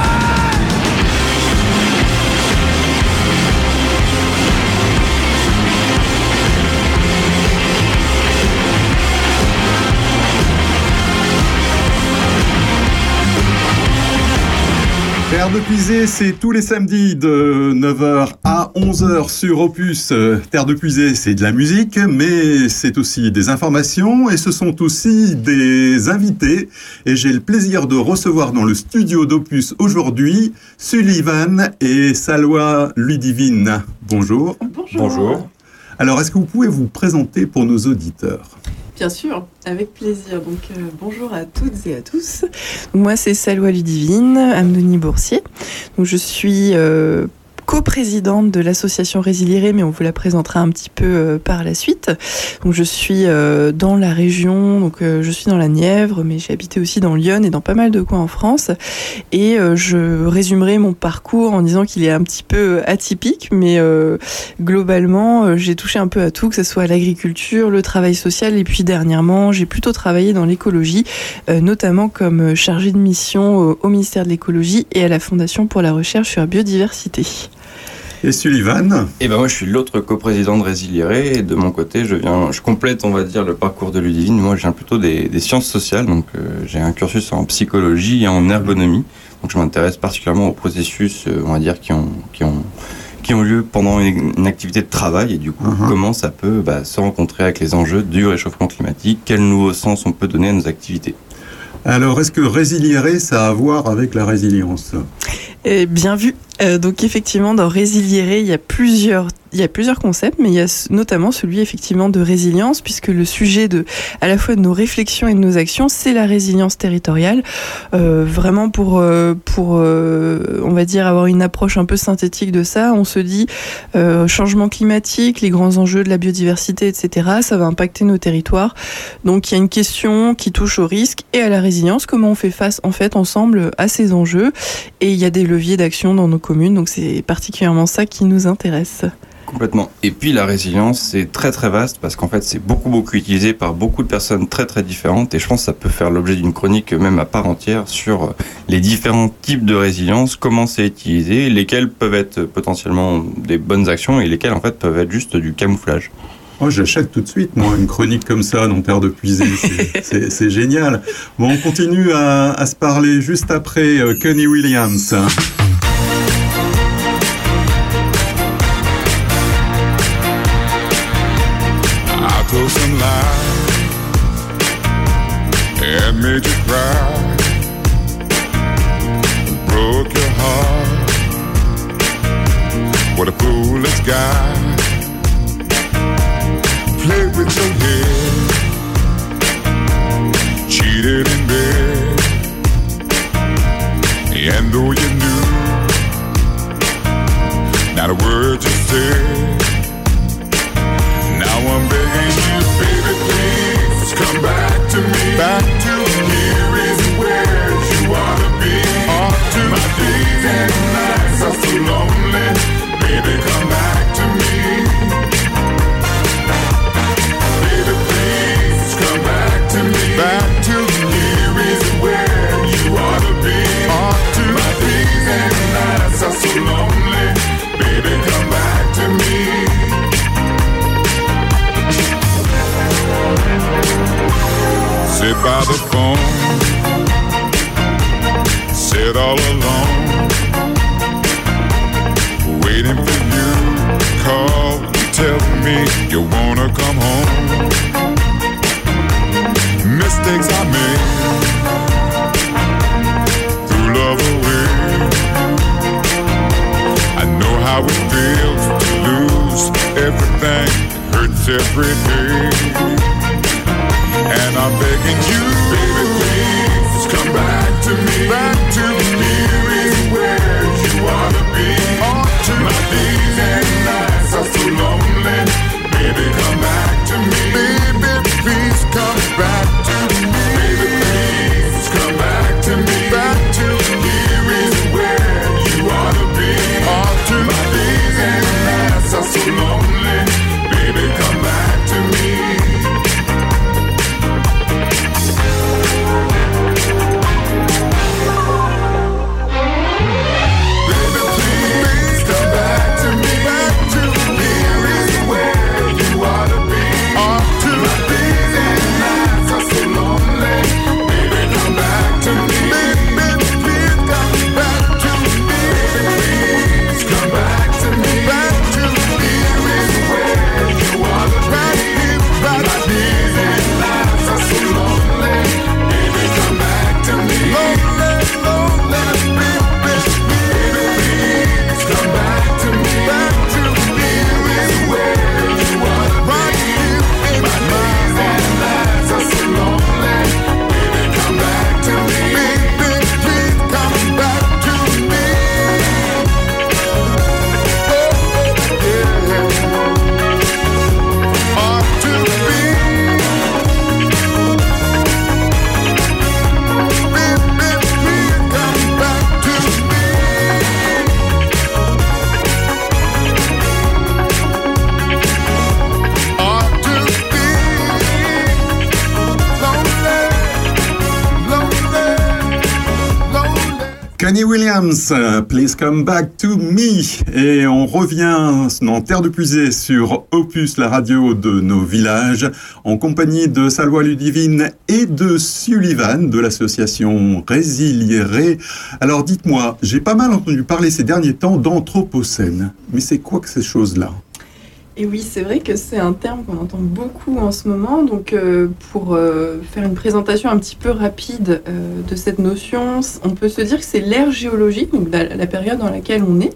Terre de Puisée, c'est tous les samedis de 9h à 11h sur Opus. Terre de Puisée, c'est de la musique, mais c'est aussi des informations et ce sont aussi des invités. Et j'ai le plaisir de recevoir dans le studio d'Opus aujourd'hui Sullivan et Salwa Ludivine. Bonjour. Bonjour. Alors, est-ce que vous pouvez vous présenter pour nos auditeurs? Bien sûr, avec plaisir. Donc euh, bonjour à toutes et à tous. Moi c'est Salwa Ludivine, Amdoni Boursier. Donc je suis euh, coprésidente de l'association Résilier, mais on vous la présentera un petit peu euh, par la suite. Donc je suis euh, dans la région, donc euh, je suis dans la Nièvre, mais j'ai habité aussi dans Lyon et dans pas mal de coins en France. Et je résumerai mon parcours en disant qu'il est un petit peu atypique, mais globalement j'ai touché un peu à tout, que ce soit l'agriculture, le travail social, et puis dernièrement j'ai plutôt travaillé dans l'écologie, notamment comme chargée de mission au ministère de l'écologie et à la Fondation pour la recherche sur la biodiversité. Et Sullivan Et ben moi je suis l'autre coprésident de Résilieré et de mon côté je viens, je complète on va dire le parcours de Ludivine. Moi je viens plutôt des, des sciences sociales donc euh, j'ai un cursus en psychologie et en ergonomie. Donc je m'intéresse particulièrement aux processus euh, on va dire qui ont qui ont qui ont lieu pendant une, une activité de travail. Et du coup comment ça peut bah, se rencontrer avec les enjeux du réchauffement climatique, quel nouveau sens on peut donner à nos activités? Alors, est-ce que résilier, ça a à voir avec la résilience? Bien vu. Euh, donc effectivement, dans Résilier, il y a plusieurs, il y a plusieurs concepts, mais il y a notamment celui effectivement de résilience, puisque le sujet de, à la fois de nos réflexions et de nos actions, c'est la résilience territoriale. Euh, vraiment pour, euh, pour, on va dire avoir une approche un peu synthétique de ça, on se dit changement climatique, les grands enjeux de la biodiversité, etc. Ça va impacter nos territoires. Donc il y a une question qui touche au risque et à la résilience. Comment on fait face en fait ensemble à ces enjeux Et il y a des leviers d'action dans nos communes. Donc c'est particulièrement ça qui nous intéresse. Complètement. Et puis la résilience, c'est très très vaste parce qu'en fait c'est beaucoup beaucoup utilisé par beaucoup de personnes très très différentes et je pense que ça peut faire l'objet d'une chronique même à part entière sur les différents types de résilience, comment c'est utilisé, lesquels peuvent être potentiellement des bonnes actions et lesquels en fait peuvent être juste du camouflage. Moi, j'achète tout de suite, moi, une chronique comme ça dans Terre de Puisée. C'est- génial. Bon, on continue à, à se parler juste après euh, Kenny Williams. I told some lies and made you cry. Broke your heart. What a foolish guy. Played with your head. Cheated in bed. And though you knew, not a word you said. By the phone, sit all alone, waiting for you. Call, tell me you wanna come home. Mistakes I made threw love away. I know how it feels to lose everything, hurts every day. And I'm begging you, baby, please come back to me. Back to Williams, Please Come Back to Me. Et on revient en terre de puisée sur Opus, la radio de nos villages, en compagnie de Salwa Ludivine et de Sullivan de l'association Résiliéré. Alors dites-moi, j'ai pas mal entendu parler ces derniers temps d'anthropocène. Mais c'est quoi que ces choses-là? Et oui, c'est vrai que c'est un terme qu'on entend beaucoup en ce moment. Donc, euh, pour euh, faire une présentation un petit peu rapide euh, de cette notion, on peut se dire que c'est l'ère géologique, donc la, la période dans laquelle on est,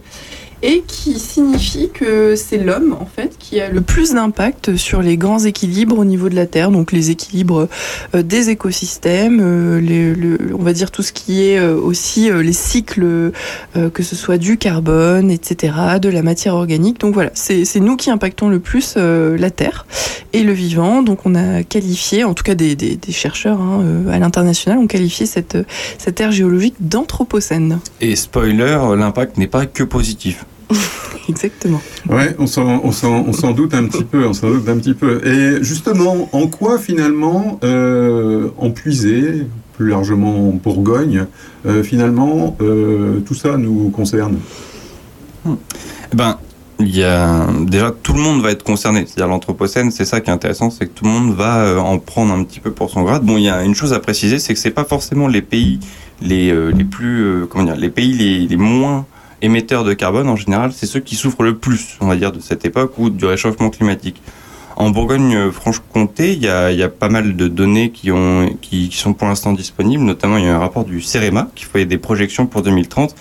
et qui signifie que c'est l'homme, en fait, qui a le plus d'impact sur les grands équilibres au niveau de la Terre, donc les équilibres euh, des écosystèmes, euh, on va dire tout ce qui est euh, aussi les cycles, que ce soit du carbone, etc., de la matière organique. Donc voilà, c'est nous qui impactons le plus la Terre et le vivant. Donc on a qualifié, en tout cas des, chercheurs hein, à l'international, ont qualifié cette, cette ère géologique d'anthropocène. Et spoiler, l'impact n'est pas que positif. Exactement. Ouais, on s'en, on s'en, on s'en doute un petit peu, on s'en doute un petit peu. Et justement, en quoi finalement, euh, en puiser, plus largement en Bourgogne, euh, finalement, euh, tout ça nous concerne? Eh Ben, il y a déjà tout le monde va être concerné. C'est-à-dire l'anthropocène, c'est ça qui est intéressant, c'est que tout le monde va euh, en prendre un petit peu pour son grade. Bon, il y a une chose à préciser, c'est que c'est pas forcément les pays les euh, les plus euh, comment dire, les pays les, les moins émetteurs de carbone en général, c'est ceux qui souffrent le plus, on va dire, de cette époque ou du réchauffement climatique. En Bourgogne-Franche-Comté, il y a, y a pas mal de données qui, ont, qui, qui sont pour l'instant disponibles. Notamment, il y a un rapport du CEREMA qui fait des projections pour 2030.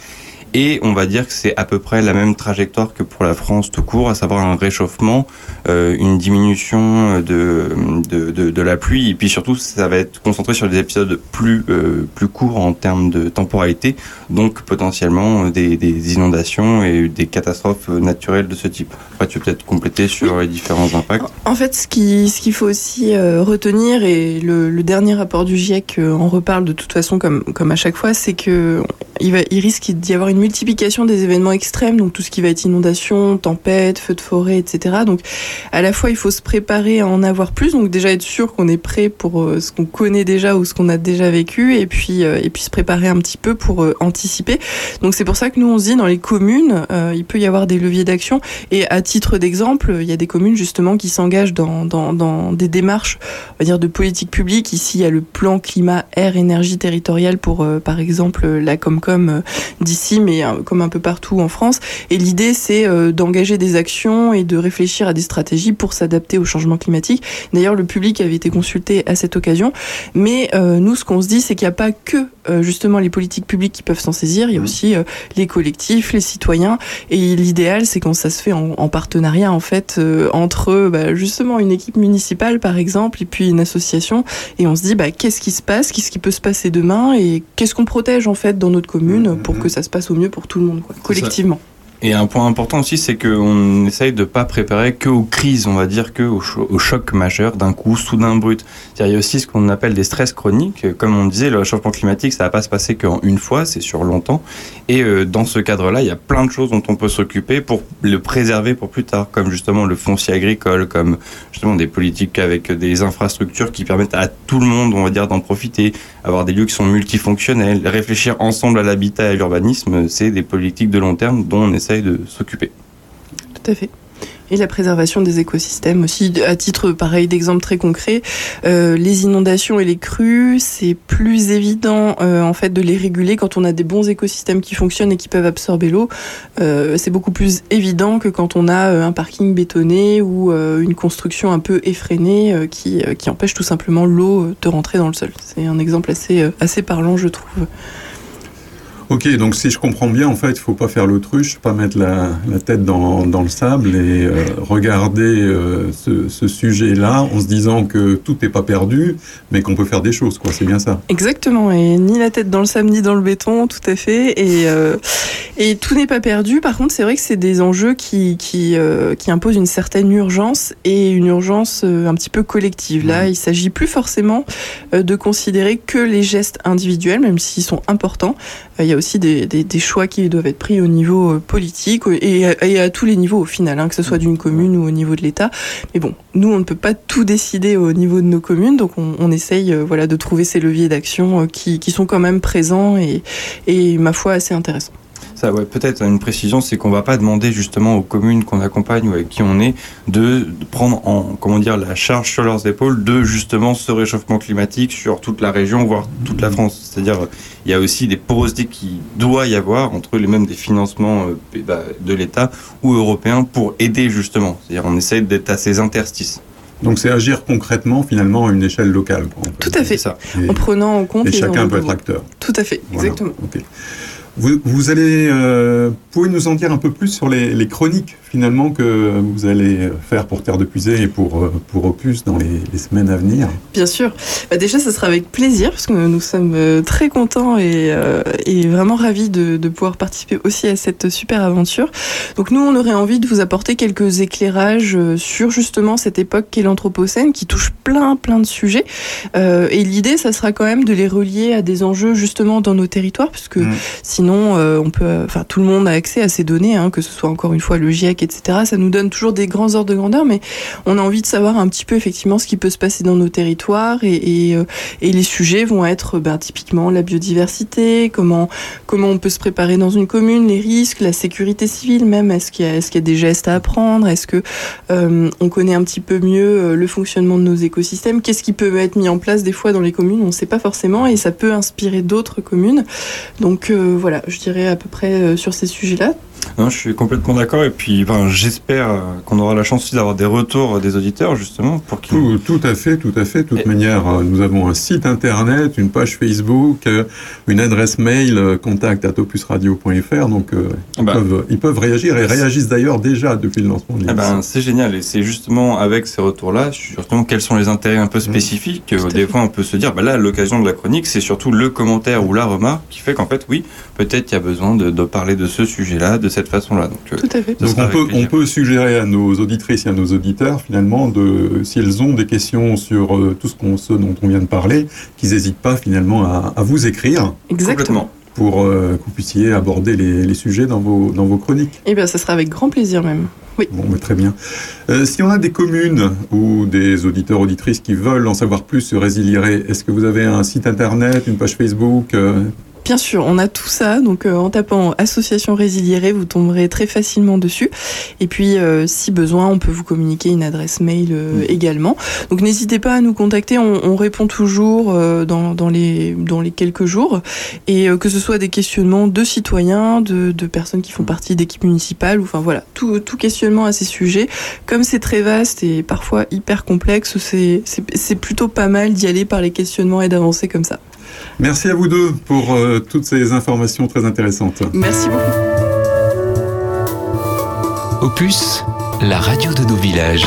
Et on va dire que c'est à peu près la même trajectoire que pour la France tout court, à savoir un réchauffement, euh, une diminution de, de, de, de la pluie, et puis surtout ça va être concentré sur des épisodes plus, euh, plus courts en termes de temporalité, donc potentiellement euh, des, des inondations et des catastrophes euh, naturelles de ce type. Après, tu peux peut-être compléter sur les différents impacts. En fait, ce qui- ce qu'il faut aussi euh, retenir, et le, le dernier rapport du GIEC euh, en reparle de toute façon comme, comme à chaque fois, c'est que il, va, il risque d'y avoir une multiplication des événements extrêmes, donc tout ce qui va être inondation, tempête, feu de forêt, etc. Donc à la fois, il faut se préparer à en avoir plus, donc déjà être sûr qu'on est prêt pour euh, ce qu'on connaît déjà ou ce qu'on a déjà vécu, et puis, euh, et puis se préparer un petit peu pour euh, anticiper. Donc c'est pour ça que nous, on se dit, dans les communes, il peut y avoir des leviers d'action, et à titre d'exemple, il y a des communes justement qui s'engagent dans, dans, dans des démarches, on va dire, de politique publique. Ici, il y a le plan climat, air, énergie territoriale pour, par exemple, la Comcom d'ici, mais euh, comme un peu partout en France. Et l'idée, c'est euh, d'engager des actions et de réfléchir à des stratégies pour s'adapter au changement climatique. D'ailleurs, le public avait été consulté à cette occasion. Mais euh, nous, ce qu'on se dit, c'est qu'il n'y a pas que euh, justement les politiques publiques qui peuvent s'en saisir. Il y a aussi euh, les collectifs, les citoyens. Et l'idéal, c'est quand ça se fait en, en partenariat, en fait, entre bah, justement une équipe municipale, par exemple, et puis une association. Et on se dit, bah, qu'est-ce qui se passe, qu'est-ce qui peut se passer demain, et qu'est-ce qu'on protège, en fait, dans notre commune pour que ça se passe au mieux pour tout le monde, quoi, collectivement. Et un point important aussi, c'est qu'on essaye de pas préparer que aux crises, on va dire que aux, cho- aux chocs majeurs d'un coup soudain brut. Il y a aussi ce qu'on appelle des stress chroniques. Comme on disait, le réchauffement climatique, ça va pas se passer qu'en une fois, c'est sur longtemps. Et euh, dans ce cadre-là, il y a plein de choses dont on peut s'occuper pour le préserver pour plus tard, comme justement le foncier agricole, comme justement des politiques avec des infrastructures qui permettent à tout le monde, on va dire, d'en profiter, avoir des lieux qui sont multifonctionnels, réfléchir ensemble à l'habitat et à l'urbanisme, c'est des politiques de long terme dont on essaye de s'occuper. Tout à fait. Et la préservation des écosystèmes aussi, à titre pareil d'exemple très concret, euh, les inondations et les crues, c'est plus évident euh, en fait de les réguler quand on a des bons écosystèmes qui fonctionnent et qui peuvent absorber l'eau. Euh, c'est beaucoup plus évident que quand on a un parking bétonné ou une construction un peu effrénée qui, qui empêche tout simplement l'eau de rentrer dans le sol. C'est un exemple assez, assez parlant, je trouve. Ok, donc si je comprends bien, en fait, il faut pas faire l'autruche, pas mettre la, la tête dans, dans le sable et euh, regarder euh, ce, ce sujet-là en se disant que tout n'est pas perdu, mais qu'on peut faire des choses, quoi. C'est bien ça. Exactement, et ni la tête dans le sable ni dans le béton, tout à fait. Et, euh, et tout n'est pas perdu. Par contre, c'est vrai que c'est des enjeux qui, qui, qui imposent une certaine urgence et une urgence un petit peu collective. Là, il s'agit plus forcément de considérer que les gestes individuels, même s'ils sont importants. Il y a aussi des, des- choix qui doivent être pris au niveau euh, politique et, à- et à tous les niveaux au final, hein, que ce soit d'une commune ou au niveau de l'État. Mais bon, nous, on ne peut pas tout décider au niveau de nos communes, donc on, essaye euh, voilà, de trouver ces leviers d'action euh, qui, qui sont quand même présents et, et ma foi, assez intéressants. Ça, ouais, peut-être une précision, c'est qu'on va pas demander justement aux communes qu'on accompagne ou avec qui on est de, prendre en, comment dire, la charge sur leurs épaules de justement ce réchauffement climatique sur toute la région, voire toute la France. C'est-à-dire, il y a aussi des porosités qui doit y avoir entre les mêmes des financements euh, bah, de l'État ou européens pour aider justement. C'est-à-dire, on essaye d'être à ces interstices. Donc c'est agir concrètement finalement à une échelle locale. quoi, en fait. Tout à fait, Et- en prenant en compte Et chacun peut être acteur. Tout à fait, Voilà, exactement. Vous, vous allez, euh, pouvez nous en dire un peu plus sur les, les chroniques finalement que vous allez faire pour Terre de Puisée et pour, euh, pour Opus dans les, les semaines à venir? Bien sûr. Bah déjà, ce sera avec plaisir parce que nous sommes euh, très contents et, euh, et vraiment ravis de, de pouvoir participer aussi à cette super aventure. Donc nous, on aurait envie de vous apporter quelques éclairages sur justement cette époque qu'est l'Anthropocène qui touche plein plein de sujets. Euh, et l'idée, ça sera quand même de les relier à des enjeux justement dans nos territoires puisque sinon, euh, on peut, enfin tout le monde a accès à ces données, hein, que ce soit encore une fois le GIEC, etc. Ça nous donne toujours des grands ordres de grandeur, mais on a envie de savoir un petit peu effectivement ce qui peut se passer dans nos territoires et, euh, les sujets vont être ben, typiquement la biodiversité, comment on peut se préparer dans une commune, les risques, la sécurité civile même, est-ce qu'il y a des gestes à apprendre, est-ce que euh, on connaît un petit peu mieux euh, le fonctionnement de nos écosystèmes, qu'est-ce qui peut être mis en place des fois dans les communes, on ne sait pas forcément et ça peut inspirer d'autres communes. Donc voilà, je dirais à peu près euh, sur ces sujets-là. Non, je suis complètement d'accord et puis ben, j'espère euh, qu'on aura la chance aussi d'avoir des retours des auditeurs justement pour qu'ils Tout, tout à fait, tout à fait. De toute manière, euh, nous avons un site internet, une page Facebook, euh, une adresse mail contact at opusradio.fr. Donc ils, Bah. peuvent, ils peuvent réagir et réagissent d'ailleurs déjà depuis le lancement de l'émission. ben, c'est génial et c'est justement avec ces retours-là, justement quels sont les intérêts un peu spécifiques. euh, Des fois, on peut se dire, bah là, à l'occasion de la chronique, c'est surtout le commentaire ou la remarque qui fait qu'en fait, oui, peut-être il y a besoin de, de parler de ce sujet-là, de cette façon-là. Donc, euh, Tout à fait. Donc on peut, on peut suggérer à nos auditrices et à nos auditeurs finalement de s'ils ont des questions sur euh, tout ce, qu'on, ce dont on vient de parler, qu'ils n'hésitent pas finalement à, à vous écrire Exactement. pour euh, que vous puissiez aborder les, les sujets dans vos, dans vos chroniques. Et bien, ça sera avec grand plaisir même. Oui. Bon, bah, très bien. Euh, si on a des communes ou des auditeurs, auditrices qui veulent en savoir plus sur Résilierer, est-ce que vous avez un site internet, une page Facebook euh, Bien sûr, on a tout ça. Donc, euh, en tapant Association Résiliérée, vous tomberez très facilement dessus. Et puis, euh, si besoin, on peut vous communiquer une adresse mail euh, également. Donc, n'hésitez pas à nous contacter. On, on répond toujours euh, dans, dans les, dans les quelques jours. Et euh, que ce soit des questionnements de citoyens, de, de personnes qui font partie d'équipes municipales, ou enfin voilà, tout, tout questionnement à ces sujets. Comme c'est très vaste et parfois hyper complexe, c'est plutôt pas mal d'y aller par les questionnements et d'avancer comme ça. Merci à vous deux pour euh, toutes ces informations très intéressantes. Merci beaucoup. Opus, la radio de nos villages.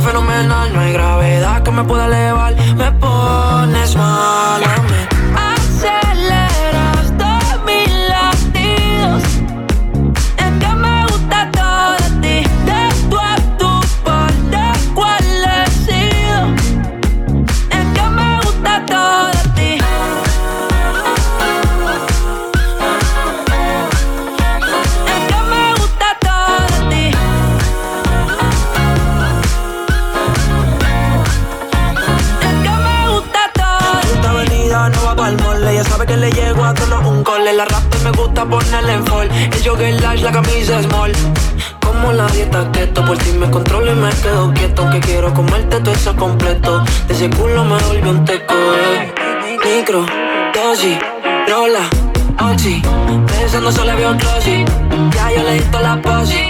Fenomenal. No hay gravedad que me pueda elevar, jogger large, la camisa small. Como la dieta keto, por ti me controlo y me quedo quieto. Que quiero comerte todo eso completo. De ese culo me volvió un teco. eh. Micro, dosis, rola, oxi. Pensando solo veo glossy. Ya yo le di la posi.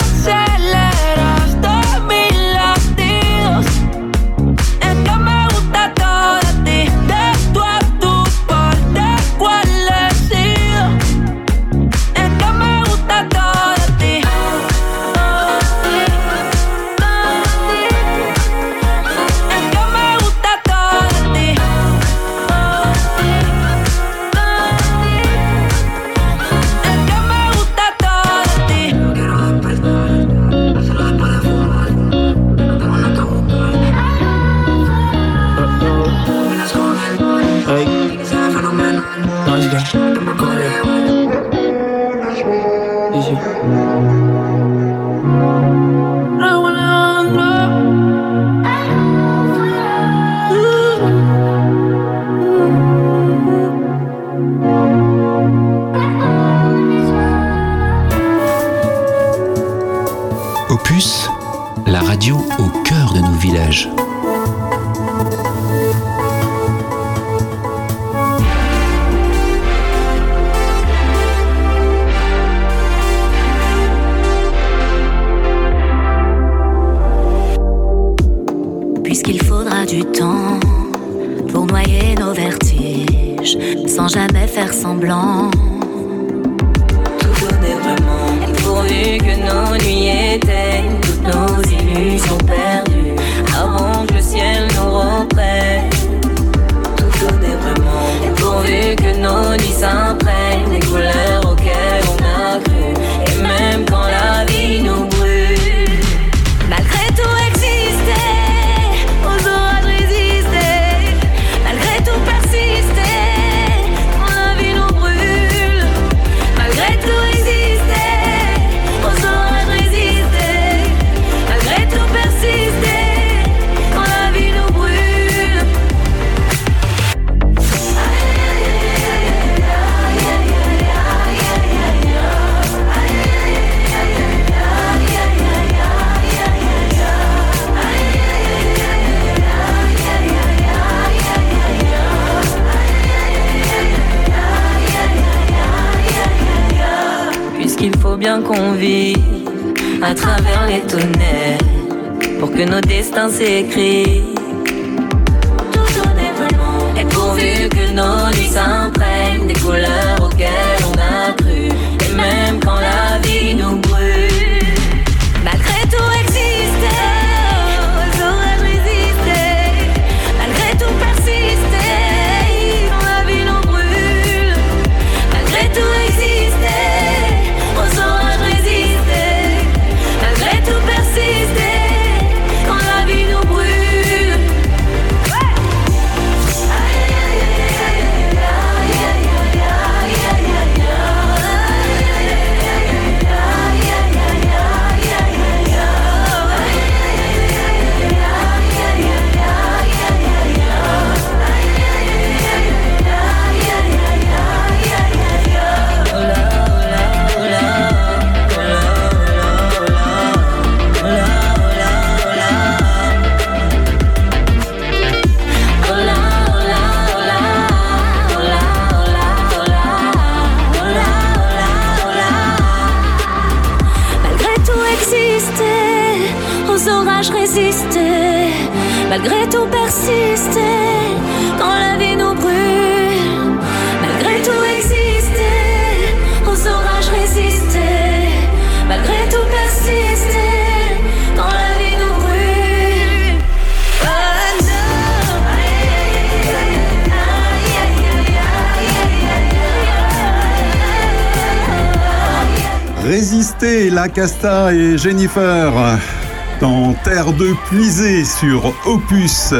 Semblant. Tout donner vraiment. Pourvu que nos nuits éteignent toutes nos illusions perdues. Avant que le ciel nous reprenne. Tout donner vraiment. Pourvu que nos nuits que nos destins s'écrivent. Tout donner vraiment. Et pourvu que nos nuits s'imprègnent des couleurs La Casta et Jennifer dans Terre de Puisée sur Opus,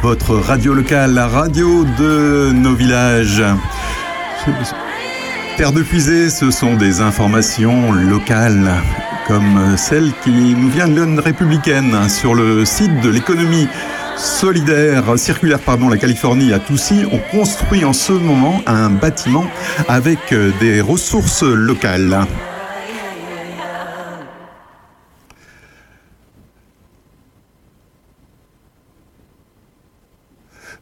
votre radio locale, la radio de nos villages. Terre de Puisée, ce sont des informations locales comme celle qui nous vient de l'Union républicaine sur le site de l'économie solidaire, circulaire, pardon, la Californie à Toussy. On construit en ce moment un bâtiment avec des ressources locales.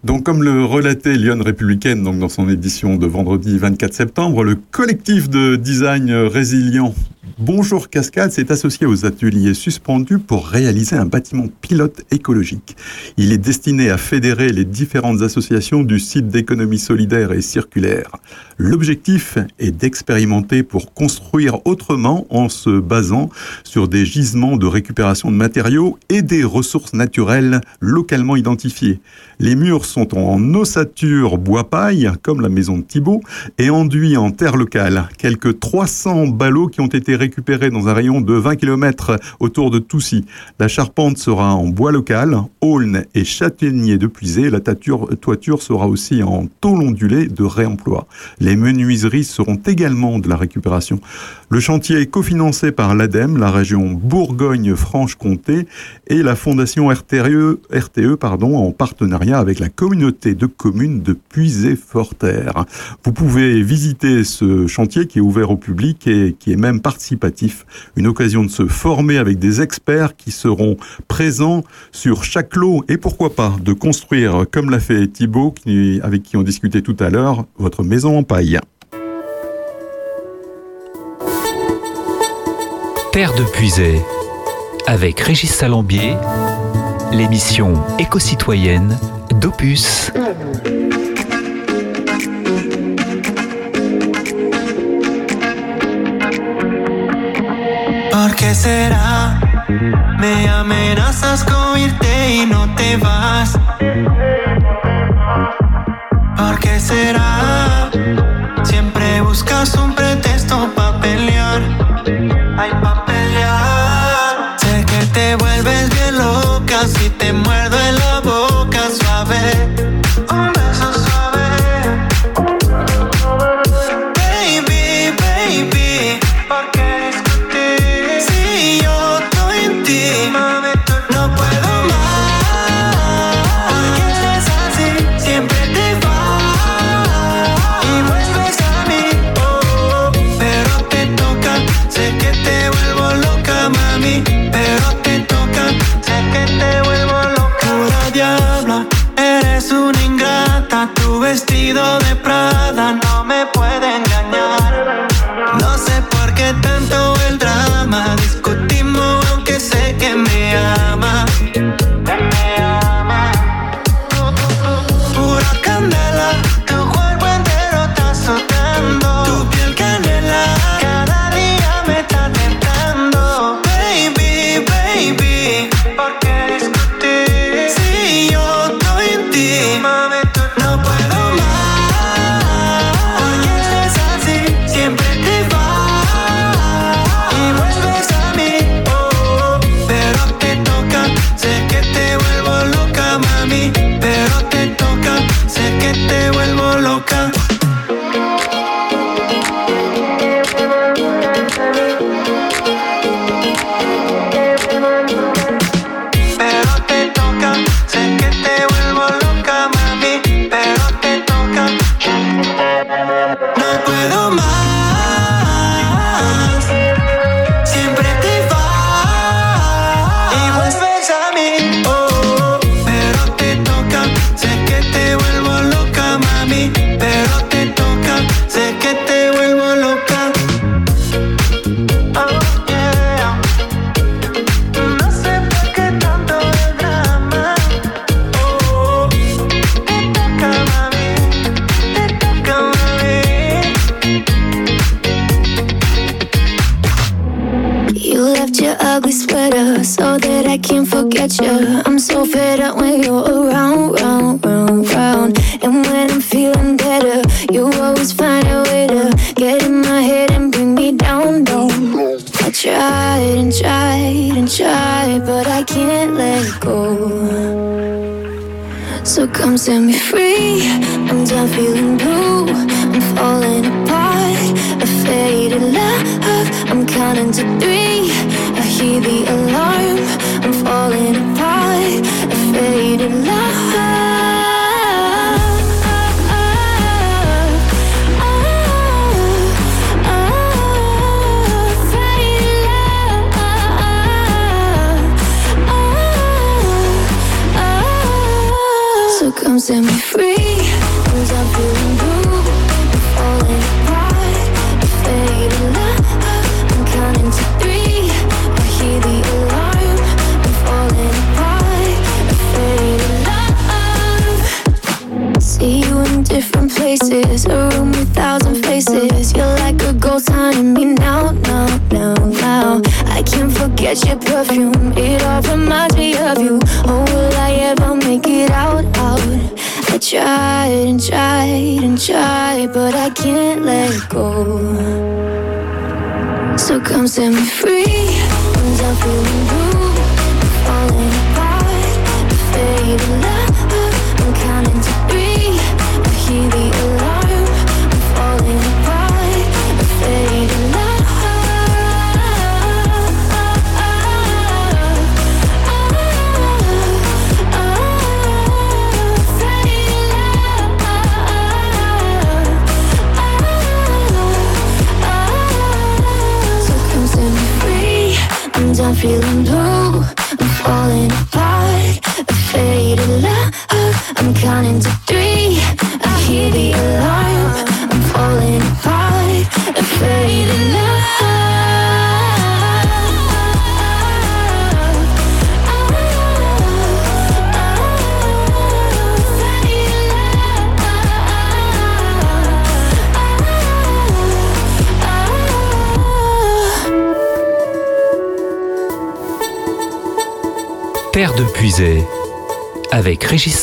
Donc, comme le relatait Lyon Républicaine donc dans son édition de vendredi 24 septembre, le collectif de design résilient Bonjour Cascade s'est associé aux ateliers suspendus pour réaliser un bâtiment pilote écologique. Il est destiné à fédérer les différentes associations du site d'économie solidaire et circulaire. L'objectif est d'expérimenter pour construire autrement en se basant sur des gisements de récupération de matériaux et des ressources naturelles localement identifiées. Les murs sont en ossature bois-paille, comme la maison de Thibault, et enduits en terre locale. Quelques 300 ballots qui ont été récupérés dans un rayon de 20 km autour de Toussy. La charpente sera en bois local, aulne et châtaignier de puisée. La toiture, sera aussi en tôle ondulée de réemploi. Les menuiseries seront également de la récupération. Le chantier est cofinancé par l'ADEME, la région Bourgogne-Franche-Comté et la fondation RTE, RTE pardon, en partenariat avec la communauté de communes de Puisé-Forterre. Vous pouvez visiter ce chantier qui est ouvert au public et qui est même Une occasion de se former avec des experts qui seront présents sur chaque lot et pourquoi pas de construire, comme l'a fait Thibault, avec qui on discutait tout à l'heure, votre maison en paille. Terre de Puisée, avec Régis Salambier, l'émission éco-citoyenne d'Opus. ¿Por qué será? Me amenazas con irte y no te vas. ¿Por qué será? Siempre buscas un pretexto para pelear. Ay, pa' pelear. Sé que te vuelves bien loca si te muerdo en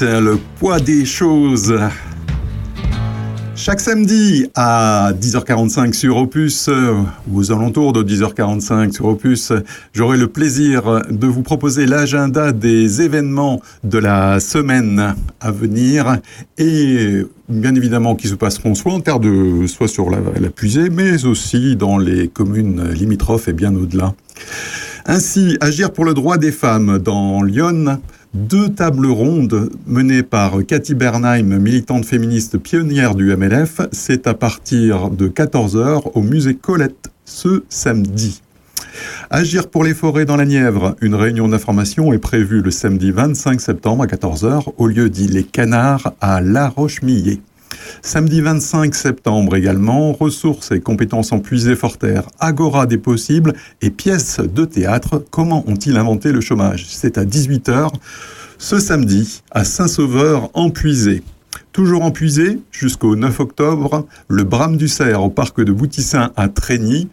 Le poids des choses. Chaque samedi à 10h45 sur Opus, euh, ou aux alentours de 10h45 sur Opus, j'aurai le plaisir de vous proposer l'agenda des événements de la semaine à venir et bien évidemment qui se passeront soit en terre de, soit sur la, la puisée, mais aussi dans les communes limitrophes et bien au-delà. Ainsi, Agir pour le droit des femmes dans Lyon, deux tables rondes menées par Cathy Bernheim, militante féministe pionnière du MLF, c'est à partir de 14h au musée Colette ce samedi. Agir pour les forêts dans la Nièvre, une réunion d'information est prévue le samedi 25 septembre à 14h au lieu dit Les Canards à La Roche-Millet. Samedi 25 septembre également, ressources et compétences en puisée forterre, agora des possibles et pièces de théâtre. Comment ont-ils inventé le chômage? C'est à 18h ce samedi à Saint-Sauveur en. Toujours en jusqu'au 9 octobre, le Brame du Cerf au parc de Boutissin à Trégny.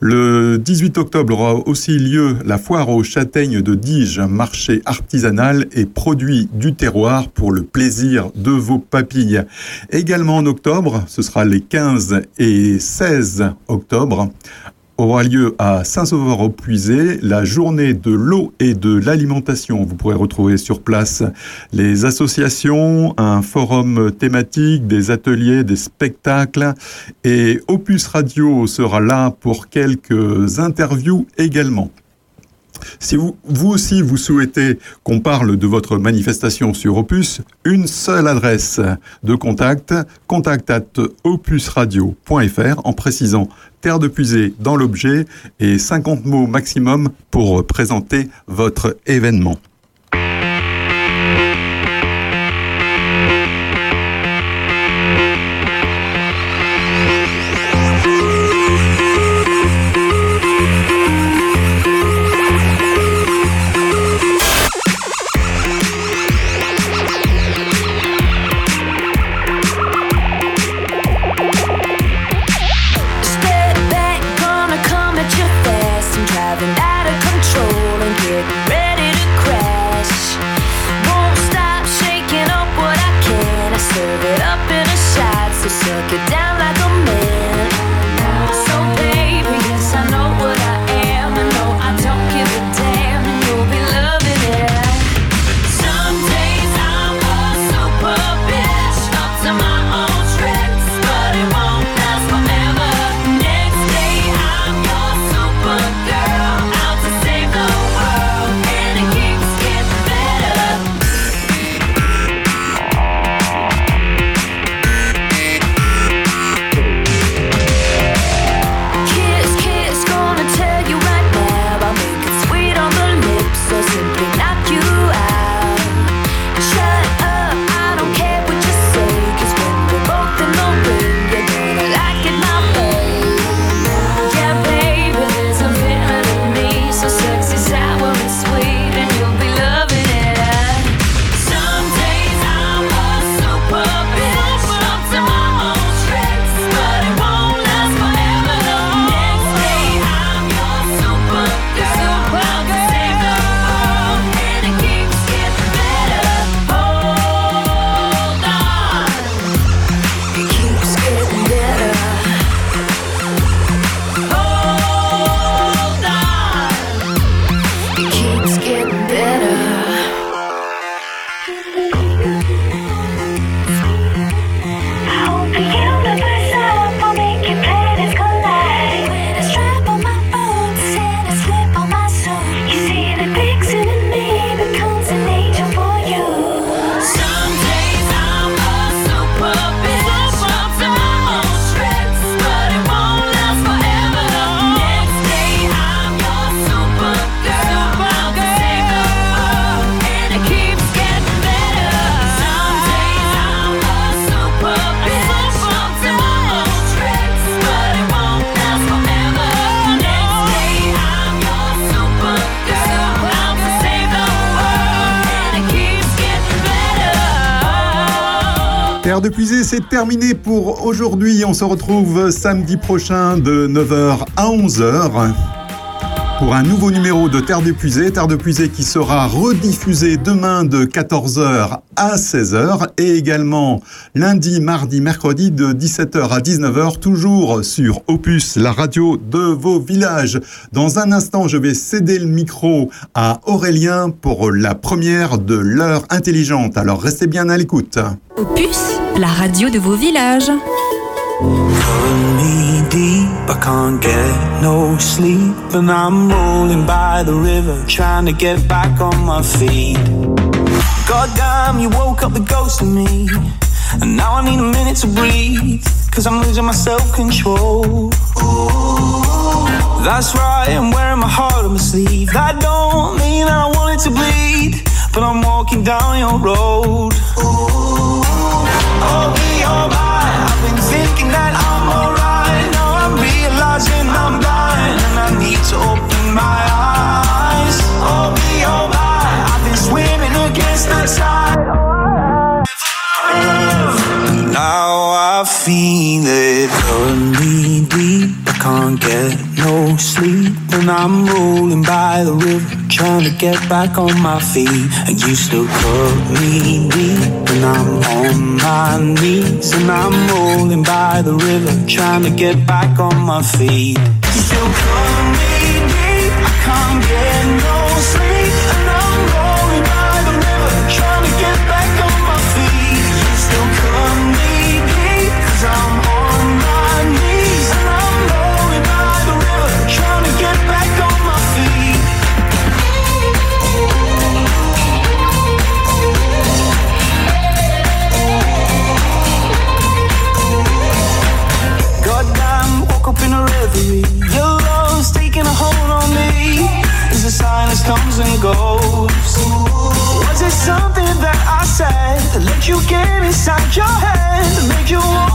Le 18 octobre aura aussi lieu la foire aux châtaignes de Dige, marché artisanal et produit du terroir pour le plaisir de vos papilles. Également en octobre, ce sera les 15 et 16 octobre, aura lieu à Saint-Sauveur-au-Puisé la journée de l'eau et de l'alimentation. Vous pourrez retrouver sur place les associations, un forum thématique, des ateliers, des spectacles et Opus Radio sera là pour quelques interviews également. Si vous, aussi vous souhaitez qu'on parle de votre manifestation sur Opus, une seule adresse de contact, contact at opusradio.fr en précisant terre de puisée dans l'objet et 50 mots maximum pour présenter votre événement. C'est terminé pour aujourd'hui. On se retrouve samedi prochain de 9h à 11h pour un nouveau numéro de Terre de Puisée. Terre de Puisée qui sera rediffusé demain de 14h à 16h et également lundi, mardi, mercredi de 17h à 19h, toujours sur Opus, la radio de vos villages. Dans un instant, je vais céder le micro à Aurélien pour la première de l'heure intelligente. Alors restez bien à l'écoute. Opus, la radio de vos villages. Me deep, I can't get no sleep. And I'm rolling by the river, trying to get back on my feet. You woke up the ghost in me. And now I need a minute to breathe, cause I'm losing my self control. That's right, I'm wearing my heart on my sleeve. That don't mean I want it to bleed, but I'm walking down your road. Oh, feel it pulling me deep. I can't get no sleep, and I'm rolling by the river, trying to get back on my feet. And you still cut me deep, and I'm on my knees, and I'm rolling by the river, trying to get back on my feet. You still cut comes and goes. Was it something that I said that let you get inside your head? Made you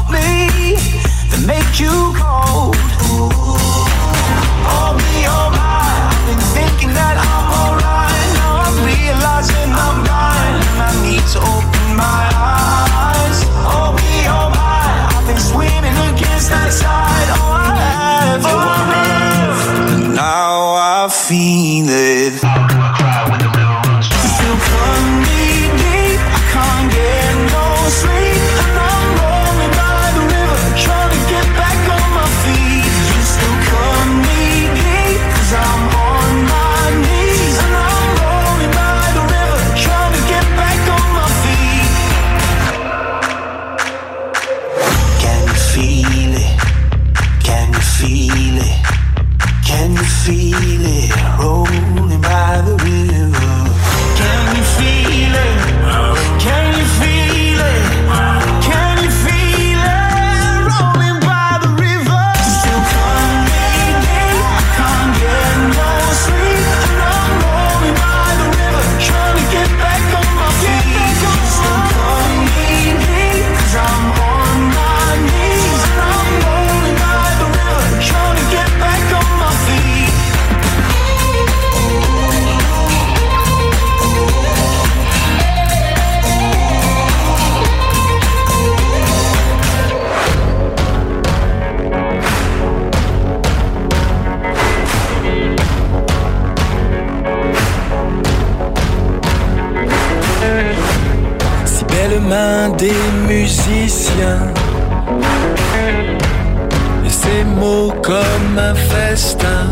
festin.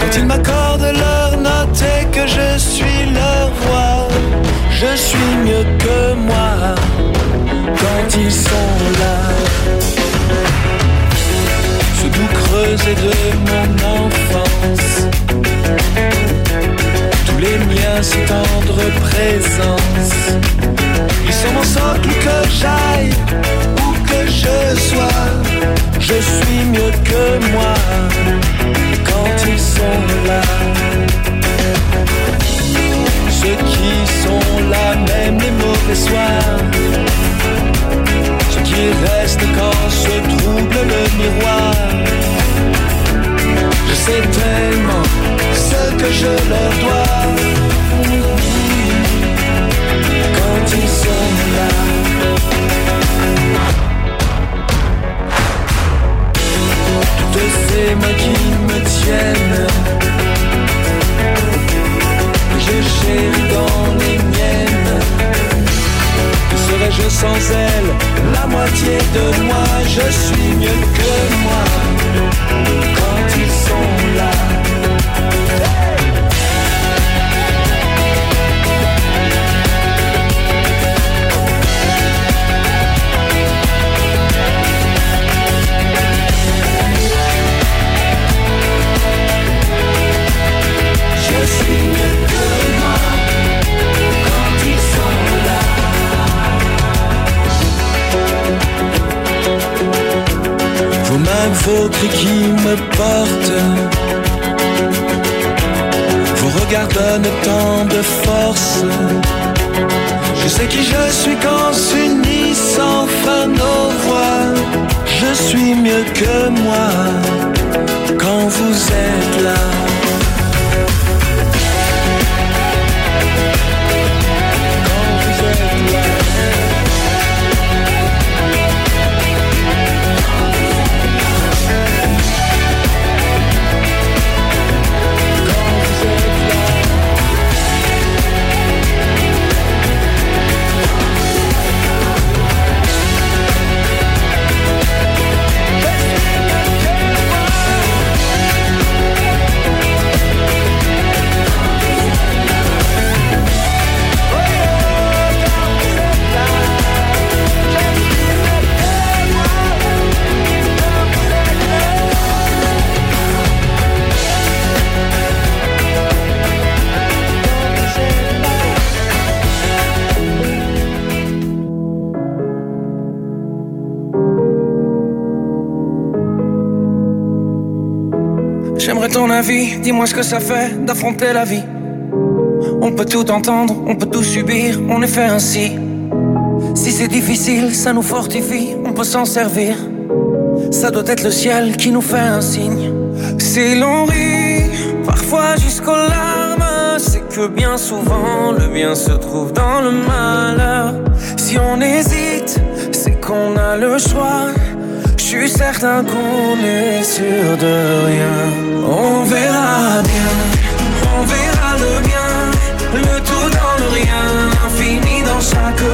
Quand ils m'accordent leur note et que je suis leur voix, je suis mieux que moi quand ils sont là. Ce doux creuset de mon enfance tous les miens, si tendre présence. Ils sont mon socle que j'aille, que je sois. Je suis mieux que moi quand ils sont ce que ça fait d'affronter la vie. On peut tout entendre, on peut tout subir, on est fait ainsi. Si c'est difficile, ça nous fortifie, on peut s'en servir. Ça doit être le ciel qui nous fait un signe. Si l'on rit, parfois jusqu'aux larmes, c'est que bien souvent le bien se trouve dans le malheur. Si on hésite, c'est qu'on a le choix. Suis certain qu'on est sûr de rien. On verra bien, on verra le bien, le tout dans le rien, infini dans chaque